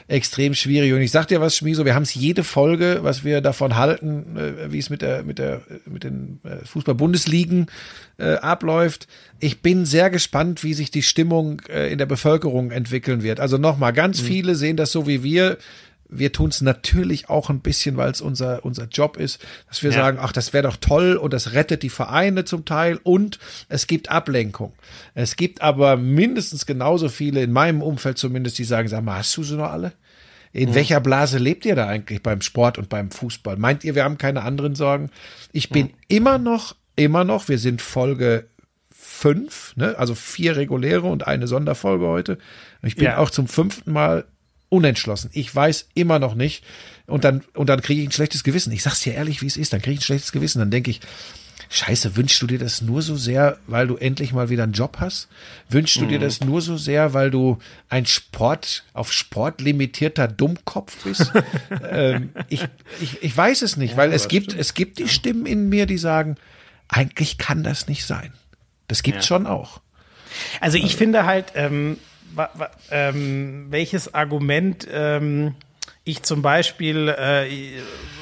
extrem schwierig. Und ich sag dir was, Schmieso, wir haben es jede Folge, was wir davon halten, äh, wie es mit der, mit der, mit den äh, Fußball-Bundesligen äh, abläuft. Ich bin sehr gespannt, wie sich die Stimmung äh, in der Bevölkerung entwickeln wird. Also nochmal, ganz mhm. viele sehen das so wie wir wir tun es natürlich auch ein bisschen, weil es unser, unser Job ist, dass wir ja. sagen, ach, das wäre doch toll und das rettet die Vereine zum Teil und es gibt Ablenkung. Es gibt aber mindestens genauso viele, in meinem Umfeld zumindest, die sagen, sag mal, hast du sie noch alle? In mhm. welcher Blase lebt ihr da eigentlich beim Sport und beim Fußball? Meint ihr, wir haben keine anderen Sorgen? Ich bin mhm. immer noch, immer noch, wir sind Folge fünf, ne? also vier reguläre und eine Sonderfolge heute. Ich bin Ja. auch zum fünften Mal unentschlossen. Ich weiß immer noch nicht. Und dann, und dann kriege ich ein schlechtes Gewissen. Ich sag's dir ehrlich, wie es ist. Dann kriege ich ein schlechtes Gewissen. Dann denke ich, Scheiße, wünschst du dir das nur so sehr, weil du endlich mal wieder einen Job hast? Wünschst du dir das nur so sehr, weil du ein Sport, auf Sport limitierter Dummkopf bist? ähm, ich, ich, ich weiß es nicht, weil es gibt, es gibt die Stimmen in mir, die sagen, eigentlich kann das nicht sein. Das gibt's schon auch. Also ich finde halt, ähm, ähm, welches Argument ähm, ich zum Beispiel, äh,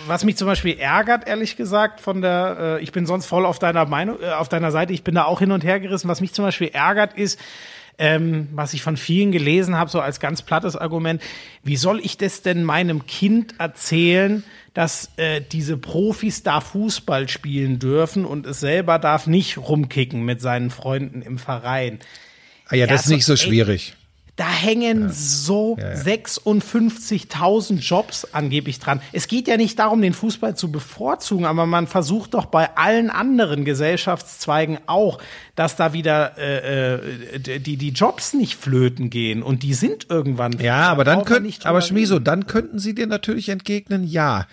was mich zum Beispiel ärgert, ehrlich gesagt, von der, äh, ich bin sonst voll auf deiner Meinung, äh, auf deiner Seite, ich bin da auch hin und her gerissen. Was mich zum Beispiel ärgert, ist, ähm, was ich von vielen gelesen habe, so als ganz plattes Argument, wie soll ich das denn meinem Kind erzählen, dass äh, diese Profis da Fußball spielen dürfen und es selber darf nicht rumkicken mit seinen Freunden im Verein. Ah ja, das ist so, nicht so ey, schwierig. Da hängen so Ja, ja. 56.000 Jobs angeblich dran. Es geht ja nicht darum, den Fußball zu bevorzugen, aber man versucht doch bei allen anderen Gesellschaftszweigen auch, dass da wieder äh, äh, die, die Jobs nicht flöten gehen und die sind irgendwann. Ja, aber dann könnten, aber Schmiso, dann könnten sie dir natürlich entgegnen, ja.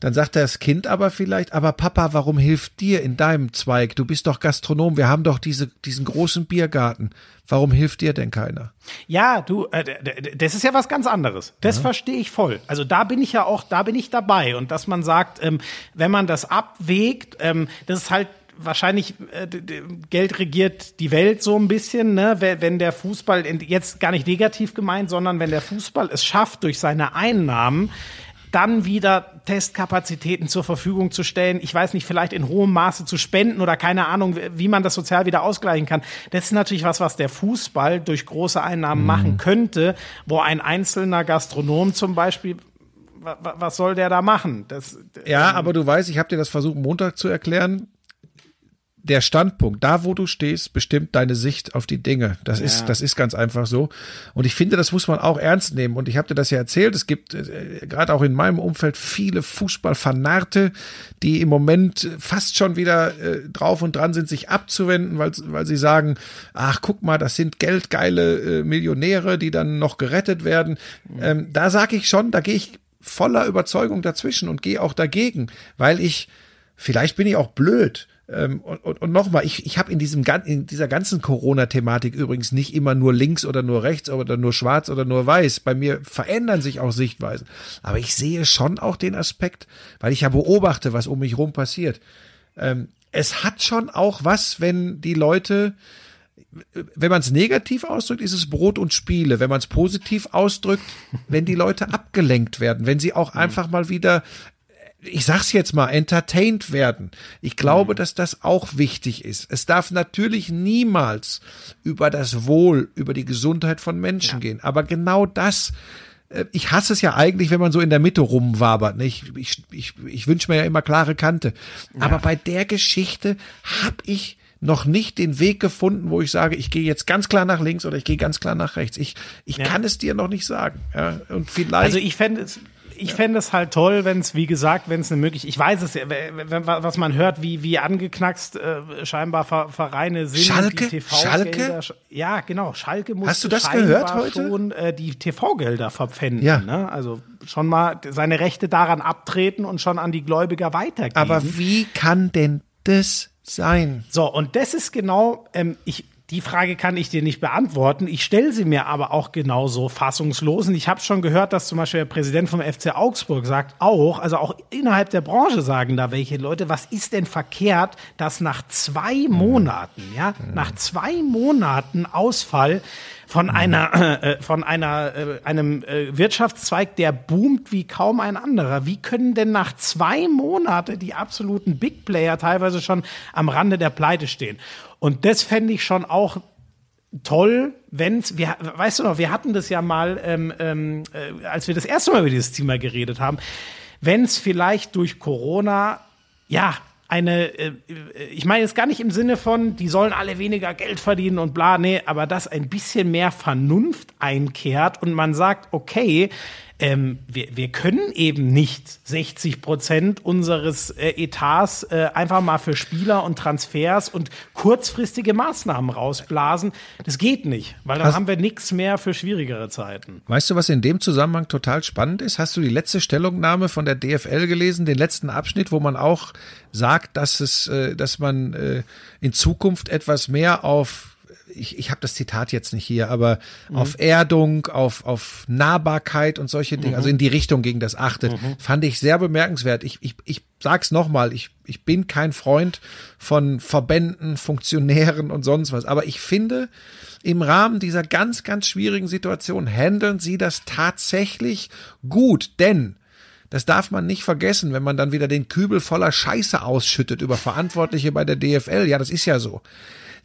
Dann sagt das Kind aber vielleicht, aber Papa, warum hilft dir in deinem Zweig? Du bist doch Gastronom, wir haben doch diese, diesen großen Biergarten. Warum hilft dir denn keiner? Ja, du, äh, das ist ja was ganz anderes. Das verstehe ich voll. Also da bin ich ja auch, da bin ich dabei. Und dass man sagt, ähm, wenn man das abwägt, ähm, das ist halt wahrscheinlich äh, Geld regiert die Welt so ein bisschen, ne? Wenn der Fußball jetzt gar nicht negativ gemeint, sondern wenn der Fußball es schafft durch seine Einnahmen dann wieder Testkapazitäten zur Verfügung zu stellen, ich weiß nicht, vielleicht in hohem Maße zu spenden oder keine Ahnung, wie man das sozial wieder ausgleichen kann. Das ist natürlich was, was der Fußball durch große Einnahmen machen könnte, wo ein einzelner Gastronom zum Beispiel, wa- wa- was soll der da machen? Das, Ja, aber du weißt, ich habe dir das versucht, Montag zu erklären. Der Standpunkt, da wo du stehst, bestimmt deine Sicht auf die Dinge. Das ist, das ist ganz einfach so. Und ich finde, das muss man auch ernst nehmen. Und ich habe dir das ja erzählt. Es gibt äh, gerade auch in meinem Umfeld viele Fußballfanarte, die im Moment fast schon wieder äh, drauf und dran sind, sich abzuwenden, weil, weil sie sagen, ach, guck mal, das sind geldgeile äh, Millionäre, die dann noch gerettet werden. Ähm, da sage ich schon, da gehe ich voller Überzeugung dazwischen und gehe auch dagegen, weil ich, vielleicht bin ich auch blöd. Ähm, und und, und nochmal, ich, ich habe in, diesem, in dieser ganzen Corona-Thematik übrigens nicht immer nur links oder nur rechts oder nur schwarz oder nur weiß. Bei mir verändern sich auch Sichtweisen. Aber ich sehe schon auch den Aspekt, weil ich ja beobachte, was um mich rum passiert. Ähm, es hat schon auch was, wenn die Leute wenn man es negativ ausdrückt, ist es Brot und Spiele. Wenn man es positiv ausdrückt, wenn die Leute abgelenkt werden, wenn sie auch einfach mal wieder, ich sag's jetzt mal, entertained werden. Ich glaube, dass das auch wichtig ist. Es darf natürlich niemals über das Wohl, über die Gesundheit von Menschen gehen. Aber genau das, äh, ich hasse es ja eigentlich, wenn man so in der Mitte rumwabert. ne? Ich, ich, ich, ich wünsche mir ja immer klare Kante. Aber bei der Geschichte habe ich noch nicht den Weg gefunden, wo ich sage, ich gehe jetzt ganz klar nach links oder ich gehe ganz klar nach rechts. Ich, ich kann es dir noch nicht sagen. Ja, und vielleicht. Also ich fände es, ich fände es halt toll, wenn es, wie gesagt, wenn es eine Möglichkeit, ich weiß es ja, was man hört, wie, wie angeknackst äh, scheinbar Ver, Vereine sind. Schalke? Die Schalke? Ja, genau. Schalke muss Hast du das gehört heute? schon äh, die TV-Gelder verpfänden. Ja. Ne? Also schon mal seine Rechte daran abtreten und schon an die Gläubiger weitergeben. aber wie kann denn das sein? So, und das ist genau, ähm, ich, die Frage kann ich dir nicht beantworten. Ich stelle sie mir aber auch genauso fassungslos. Und ich habe schon gehört, dass zum Beispiel der Präsident vom FC Augsburg sagt auch, also auch innerhalb der Branche sagen da welche Leute, was ist denn verkehrt, dass nach zwei Monaten, ja, nach zwei Monaten Ausfall von einer äh, von einer äh, einem äh, Wirtschaftszweig, der boomt wie kaum ein anderer. Wie können denn nach zwei Monate die absoluten Big Player teilweise schon am Rande der Pleite stehen? Und das fände ich schon auch toll, wenn's, wir, weißt du noch, wir hatten das ja mal, ähm, ähm, äh, als wir das erste Mal über dieses Thema geredet haben, wenn es vielleicht durch Corona, ja, eine, äh, ich meine jetzt gar nicht im Sinne von, die sollen alle weniger Geld verdienen und bla, nee, aber dass ein bisschen mehr Vernunft einkehrt und man sagt, okay, ähm, wir, wir können eben nicht 60 Prozent unseres äh, Etats äh, einfach mal für Spieler und Transfers und kurzfristige Maßnahmen rausblasen. Das geht nicht, weil dann Hast- haben wir nichts mehr für schwierigere Zeiten. Weißt du, was in dem Zusammenhang total spannend ist? Hast du die letzte Stellungnahme von der DFL gelesen, den letzten Abschnitt, wo man auch sagt, dass es, äh, dass man äh, in Zukunft etwas mehr auf ich, ich habe das Zitat jetzt nicht hier, aber auf Erdung, auf, auf Nahbarkeit und solche Dinge, also in die Richtung ging das achtet, fand ich sehr bemerkenswert. Ich, ich, ich sag's nochmal, ich, ich bin kein Freund von Verbänden, Funktionären und sonst was, aber ich finde, im Rahmen dieser ganz, ganz schwierigen Situation handeln sie das tatsächlich gut, denn das darf man nicht vergessen, wenn man dann wieder den Kübel voller Scheiße ausschüttet über Verantwortliche bei der DFL. Ja, das ist ja so.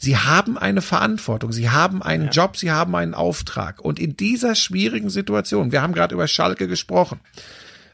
Sie haben eine Verantwortung, sie haben einen Job, sie haben einen Auftrag. Und in dieser schwierigen Situation, wir haben gerade über Schalke gesprochen,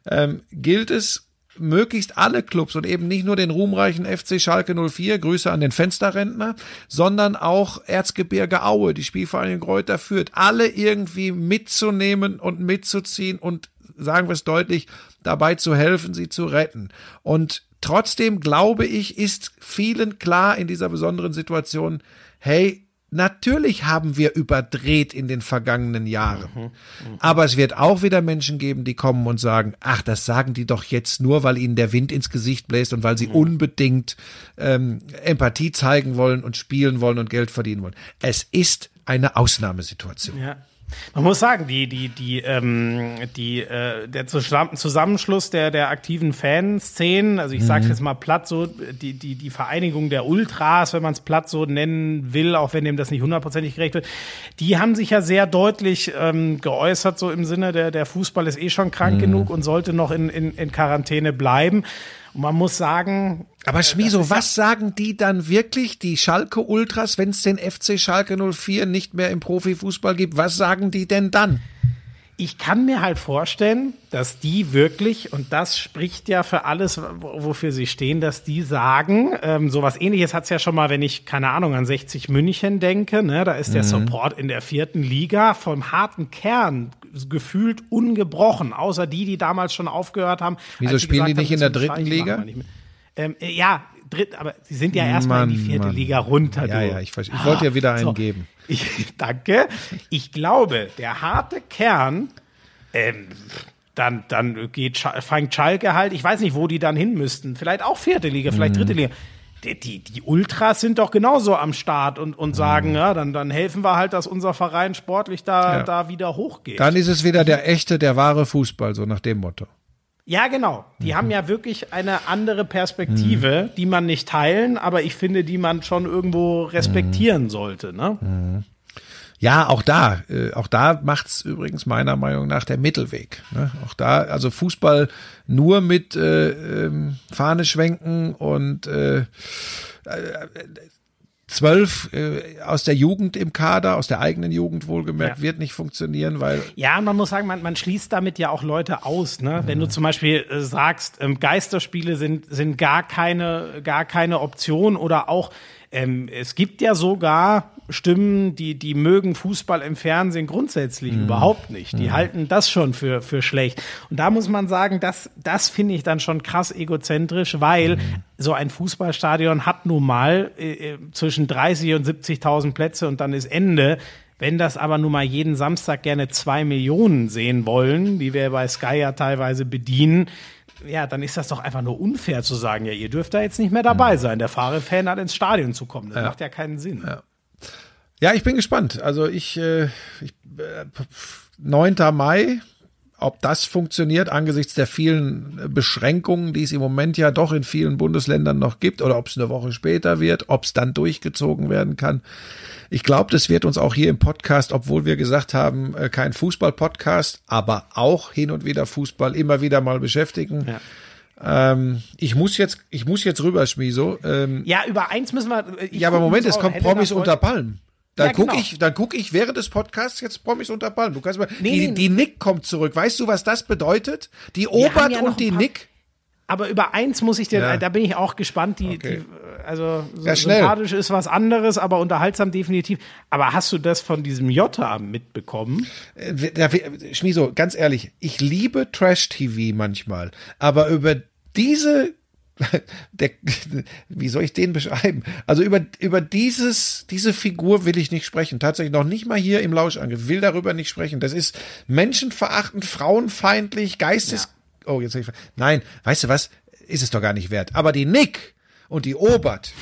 ähm, gilt es, möglichst alle Clubs und eben nicht nur den ruhmreichen FC Schalke 04, Grüße an den Fensterrentner, sondern auch Erzgebirge Aue, die Spielvereinigung Kräuter führt, alle irgendwie mitzunehmen und mitzuziehen und sagen wir es deutlich, dabei zu helfen, sie zu retten. Und trotzdem glaube ich, ist vielen klar in dieser besonderen Situation, hey, Natürlich haben wir überdreht in den vergangenen Jahren. Aber es wird auch wieder Menschen geben, die kommen und sagen, ach, das sagen die doch jetzt nur, weil ihnen der Wind ins Gesicht bläst und weil sie unbedingt ähm, Empathie zeigen wollen und spielen wollen und Geld verdienen wollen. Es ist eine Ausnahmesituation. Ja. Man muss sagen, die, die, die, ähm, die, äh, der Zusammen- Zusammenschluss der, der aktiven Fanszenen, also ich sage Mhm. jetzt mal platt so, die, die, die Vereinigung der Ultras, wenn man es platt so nennen will, auch wenn dem das nicht hundertprozentig gerecht wird, die haben sich ja sehr deutlich ähm, geäußert, so im Sinne, der, der Fußball ist eh schon krank Mhm. genug und sollte noch in, in, in Quarantäne bleiben. Und man muss sagen, Aber Schmiso, was sagen die dann wirklich, die Schalke Ultras, wenn es den FC Schalke 04 nicht mehr im Profifußball gibt? Was sagen die denn dann? Ich kann mir halt vorstellen, dass die wirklich, und das spricht ja für alles, wo- wofür sie stehen, dass die sagen, ähm, sowas ähnliches hat's ja schon mal, wenn ich, keine Ahnung, an 60 München denke, ne, da ist der Support in der vierten Liga vom harten Kern gefühlt ungebrochen, außer die, die damals schon aufgehört haben. Wieso spielen die nicht in der dritten Liga? Ähm, äh, ja, dritt, aber sie sind ja erstmal in die vierte Mann. Liga runter. Ja, du. ja, ich, verstehe. ich wollte ja wieder einen So. geben. Ich, danke. Ich glaube, der harte Kern, ähm, dann, dann geht, fängt Schalke halt, ich weiß nicht, wo die dann hin müssten. Vielleicht auch vierte Liga, vielleicht Mhm. dritte Liga. Die, die, die Ultras sind doch genauso am Start und, und sagen, ja, dann, dann helfen wir halt, dass unser Verein sportlich da, Mhm. Ja. da wieder hochgeht. Dann ist es wieder der echte, der wahre Fußball, so nach dem Motto. Ja, genau. Die haben ja wirklich eine andere Perspektive, die man nicht teilen, aber ich finde, die man schon irgendwo respektieren sollte. Ne? Ja, auch da, äh, auch da macht's übrigens meiner Meinung nach der Mittelweg. Ne? Auch da, also Fußball nur mit äh, ähm, Fahne schwenken und äh, äh, zwölf äh, aus der Jugend im Kader, aus der eigenen Jugend wohlgemerkt, Ja. wird nicht funktionieren, weil Ja, man muss sagen, man, man schließt damit ja auch Leute aus. Ne? Wenn du zum Beispiel äh, sagst, ähm, Geisterspiele sind, sind gar, keine, gar keine Option oder auch, ähm, es gibt ja sogar Stimmen, die, die mögen Fußball im Fernsehen grundsätzlich überhaupt nicht. Die halten das schon für, für schlecht. Und da muss man sagen, das, das finde ich dann schon krass egozentrisch, weil so ein Fußballstadion hat nun mal äh, äh, zwischen 30 und 70.000 Plätze und dann ist Ende. Wenn das aber nun mal jeden Samstag gerne zwei Millionen sehen wollen, die wir bei Sky ja teilweise bedienen, ja, dann ist das doch einfach nur unfair zu sagen, ja, ihr dürft da jetzt nicht mehr dabei sein. Der Fahrer-Fan hat ins Stadion zu kommen. Das macht ja keinen Sinn. Ja, ich bin gespannt. Also ich, äh, ich äh, 9. Mai, ob das funktioniert angesichts der vielen Beschränkungen, die es im Moment ja doch in vielen Bundesländern noch gibt, oder ob es eine Woche später wird, ob es dann durchgezogen werden kann. Ich glaube, das wird uns auch hier im Podcast, obwohl wir gesagt haben, äh, kein Fußball-Podcast, aber auch hin und wieder Fußball immer wieder mal beschäftigen. Ja. Ähm, ich muss jetzt, ich muss jetzt rüber, Schmiso. Ähm, Ja, über eins müssen wir. äh, ja, aber Moment, es kommt Promis unter Palmen. Dann Ja, guck genau. ich, dann guck ich während des Podcasts jetzt Promis unter Palmen. Du kannst mal, Nee, die, nee, die Nick kommt zurück. Weißt du, was das bedeutet? Die Obert ja und die Nick. Aber über eins muss ich dir, Ja. da bin ich auch gespannt. Die, Okay. die Also so Ja, sympathisch ist was anderes, aber unterhaltsam definitiv. Aber hast du das von diesem Jota mitbekommen? Äh, Schmiso, ganz ehrlich, ich liebe Trash-TV manchmal, aber über diese, der, wie soll ich den beschreiben? Also über, über dieses, diese Figur will ich nicht sprechen. Tatsächlich noch nicht mal hier im Lauschangriff. Will darüber nicht sprechen. Das ist menschenverachtend, frauenfeindlich, geistes, oh, jetzt hab ich, nein, weißt du was? Ist es doch gar nicht wert. Aber die Nick und die Obert,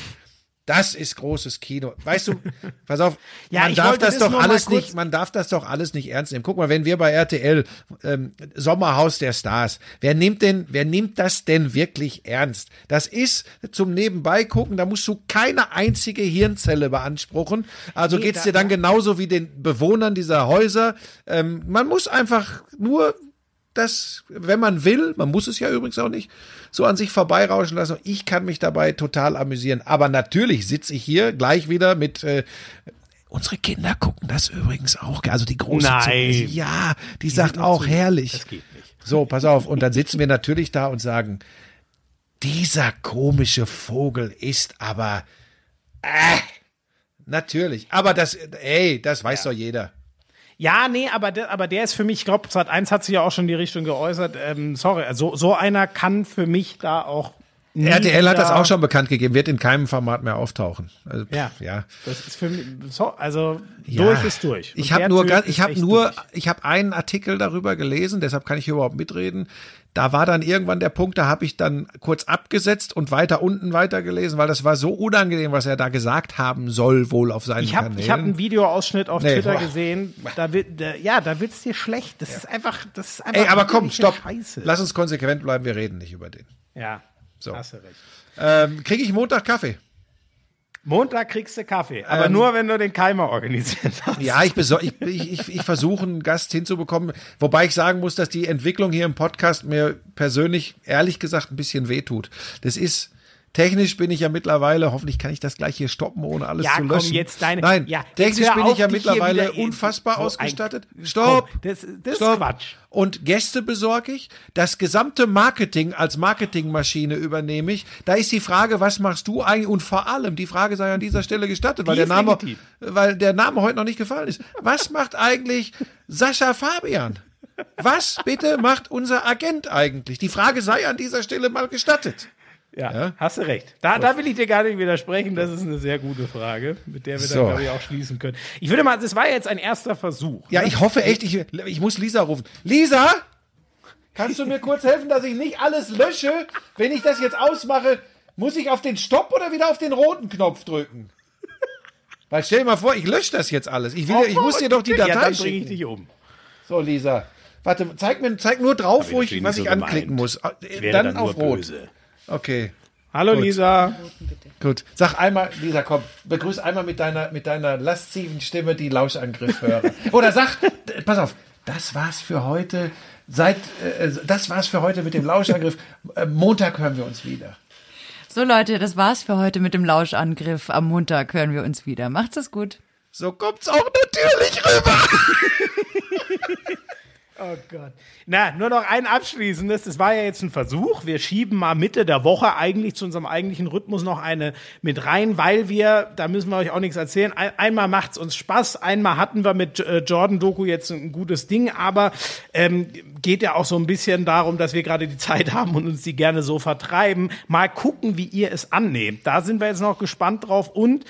das ist großes Kino. Weißt du, pass auf, Ja, man darf das doch alles nicht, man darf das doch alles nicht ernst nehmen. Guck mal, wenn wir bei RTL ähm, Sommerhaus der Stars, wer nimmt denn, wer nimmt das denn wirklich ernst? Das ist zum Nebenbei gucken, da musst du keine einzige Hirnzelle beanspruchen. Also Nee, geht's dir dann genauso wie den Bewohnern dieser Häuser. Ähm, man muss einfach nur das, wenn man will, man muss es ja übrigens auch nicht, so an sich vorbeirauschen lassen. Ich kann mich dabei total amüsieren. Aber natürlich sitze ich hier gleich wieder mit. Äh, unsere Kinder gucken das übrigens auch. Also die große Nein. Zunge, Ja, die, sagt sind noch auch zu- herrlich. Das geht nicht. So, pass auf. Und dann sitzen wir natürlich da und sagen, dieser komische Vogel ist aber. Äh, natürlich. Aber das, ey, das weiß doch jeder. Ja, nee, aber der, aber der ist für mich, ich glaube, Sat 1 hat sich ja auch schon in die Richtung geäußert. Ähm, sorry, also so einer kann für mich da auch. RTL hat das auch schon bekannt gegeben, wird in keinem Format mehr auftauchen. Also, Ja. ja. Das ist für mich, so, also Ja. durch ist durch. Und Ich habe nur, ich habe nur, durch. ich habe einen Artikel darüber gelesen, deshalb kann ich hier überhaupt mitreden. Da war dann irgendwann der Punkt, da habe ich dann kurz abgesetzt und weiter unten weitergelesen, weil das war so unangenehm, was er da gesagt haben soll, wohl auf seinen Ich habe Kanälen. ich hab einen Videoausschnitt auf Nee, Twitter boah. gesehen. Da wird, da, ja, da wird's dir schlecht. Das ist einfach, das ist einfach. Ey, aber komm, stopp. Scheiße. Lass uns konsequent bleiben, wir reden nicht über den. Ja, So. hast du recht. Ähm, Kriege ich Montag Kaffee? Montag kriegst du Kaffee, aber Ähm, nur wenn du den Keimer organisiert hast. Ja, ich, ich, ich, ich versuche einen Gast hinzubekommen, wobei ich sagen muss, dass die Entwicklung hier im Podcast mir persönlich, ehrlich gesagt, ein bisschen wehtut. Das ist, technisch bin ich ja mittlerweile, hoffentlich kann ich das gleich hier stoppen, ohne alles Ja, zu komm, löschen. jetzt deine- Nein, ja, technisch bin auf, ich ja mittlerweile unfassbar so ein- ausgestattet. Komm, Stopp! das- das ist Stopp. Quatsch. Und Gäste besorge ich, das gesamte Marketing als Marketingmaschine übernehme ich. Da ist die Frage, was machst du eigentlich? Und vor allem, die Frage sei an dieser Stelle gestattet, weil der ist Name, weil der Name heute noch nicht gefallen ist. Was macht eigentlich Sascha Fabian? Was bitte macht unser Agent eigentlich? Die Frage sei an dieser Stelle mal gestattet. Ja, Ja? hast du recht. Da, da will ich dir gar nicht widersprechen. Das ist eine sehr gute Frage, mit der wir So. dann, glaube ich, auch schließen können. Ich würde mal, das war jetzt ein erster Versuch. Ja, ne? ich hoffe echt, ich, ich muss Lisa rufen. Lisa, kannst du mir kurz helfen, dass ich nicht alles lösche? Wenn ich das jetzt ausmache, muss ich auf den Stopp oder wieder auf den roten Knopf drücken? Weil stell dir mal vor, ich lösche das jetzt alles. Ich, will, ich muss dir doch die Datei Ja, dann bringe schicken. ich dich um. So, Lisa. Warte, zeig mir, zeig nur drauf, wo ich, was nicht ich so anklicken gemeint. muss. Dann, dann, auf Rot. böse. Okay, Hallo Gut. Lisa. gut. Sag einmal, Lisa, komm, begrüß einmal mit deiner, mit deiner lasziven Stimme die Lauschangriffhörer. Oder sag, pass auf, das war's für heute. Seit, äh, das war's für heute mit dem Lauschangriff. Äh, Montag hören wir uns wieder. So Leute, das war's für heute mit dem Lauschangriff. Am Montag hören wir uns wieder. Macht's es gut. So kommt's auch natürlich rüber. Oh Gott. Na, nur noch ein abschließendes. Das war ja jetzt ein Versuch. Wir schieben mal Mitte der Woche eigentlich zu unserem eigentlichen Rhythmus noch eine mit rein, weil wir, da müssen wir euch auch nichts erzählen, ein, einmal macht's uns Spaß, einmal hatten wir mit äh, Jordan Doku jetzt ein gutes Ding, aber ähm, geht ja auch so ein bisschen darum, dass wir gerade die Zeit haben und uns die gerne so vertreiben. Mal gucken, wie ihr es annehmt. Da sind wir jetzt noch gespannt drauf und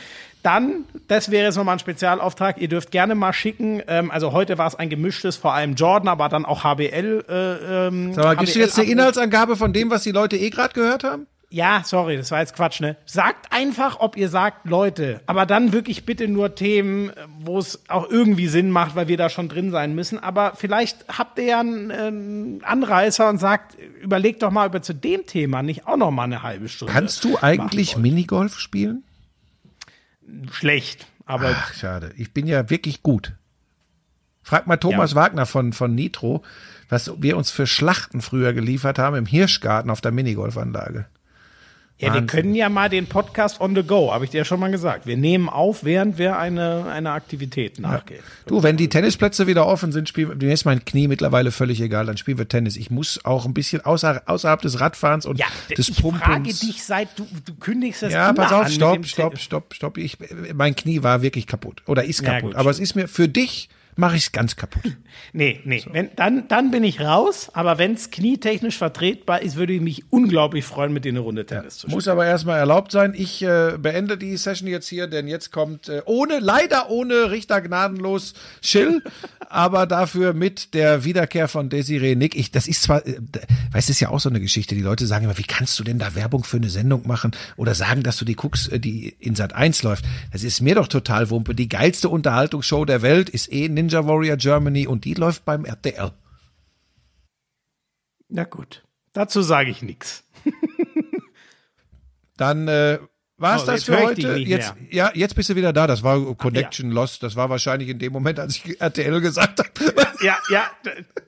dann, das wäre jetzt nochmal ein Spezialauftrag. Ihr dürft gerne mal schicken. Ähm, also heute war es ein gemischtes, vor allem Jordan, aber dann auch HBL. Äh, ähm, Sag mal, gibst du jetzt eine. Inhaltsangabe von dem, was die Leute eh gerade gehört haben? Ja, sorry, das war jetzt Quatsch, ne? Sagt einfach, ob ihr sagt, Leute, aber dann wirklich bitte nur Themen, wo es auch irgendwie Sinn macht, weil wir da schon drin sein müssen. Aber vielleicht habt ihr ja einen ähm, Anreißer und sagt, überlegt doch mal, ihr zu dem Thema nicht auch noch mal eine halbe Stunde. Kannst du eigentlich Minigolf spielen? Schlecht, aber Ach, schade. Ich bin ja wirklich gut. Frag mal Thomas Wagner von, von Nitro, was wir uns für Schlachten früher geliefert haben im Hirschgarten auf der Minigolfanlage. Ja, wir können ja mal den Podcast on the go, habe ich dir ja schon mal gesagt. Wir nehmen auf, während wir eine, eine Aktivität nachgehen. Du, wenn die Tennisplätze wieder offen sind, spielen mir ist mein Knie mittlerweile völlig egal, dann spielen wir Tennis. Ich muss auch ein bisschen außer, außerhalb des Radfahrens und Ja, des ich Pumpens. frage dich seit, du, du kündigst das ja, pass auf, stopp, stopp, stopp, stopp. Ich, mein Knie war wirklich kaputt oder ist Ja, kaputt. gut, aber es ist mir für dich mache ich es ganz kaputt. Nee, nee, wenn, dann, dann bin ich raus, aber wenn es knietechnisch vertretbar ist, würde ich mich unglaublich freuen, mit dir eine Runde Tennis zu spielen. Muss aber erstmal erlaubt sein. Ich äh, beende die Session jetzt hier, denn jetzt kommt äh, ohne, leider ohne Richter gnadenlos Schill, aber dafür mit der Wiederkehr von Desiree Nick. Ich, das ist zwar, äh, weißt du, ist ja auch so eine Geschichte. Die Leute sagen immer, wie kannst du denn da Werbung für eine Sendung machen oder sagen, dass du die guckst, äh, die in Sat 1 läuft. Das ist mir doch total Wumpe. Die geilste Unterhaltungsshow der Welt ist eh Ninja Warrior Germany und die läuft beim RTL. Na gut, dazu sage ich nichts. Dann äh, war es So, das für heute. Jetzt, ja, jetzt bist du wieder da. Das war Connection Lost. Das war wahrscheinlich in dem Moment, als ich RTL gesagt habe. Ja, ja,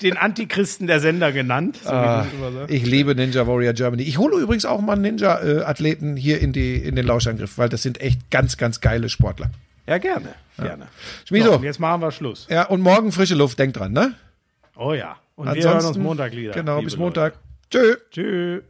den Antichristen der Sender genannt. So Ah, ich liebe Ninja Warrior Germany. Ich hole übrigens auch mal Ninja-Athleten hier in, die, in den Lauschangriff, weil das sind echt ganz, ganz geile Sportler. Ja, gerne, gerne. Schmieso. So, jetzt machen wir Schluss. Ja, und morgen frische Luft, denk dran, ne? Oh ja. Und wir hören uns Montag wieder. Genau, bis Leute. Montag. Tschö. Tschüss.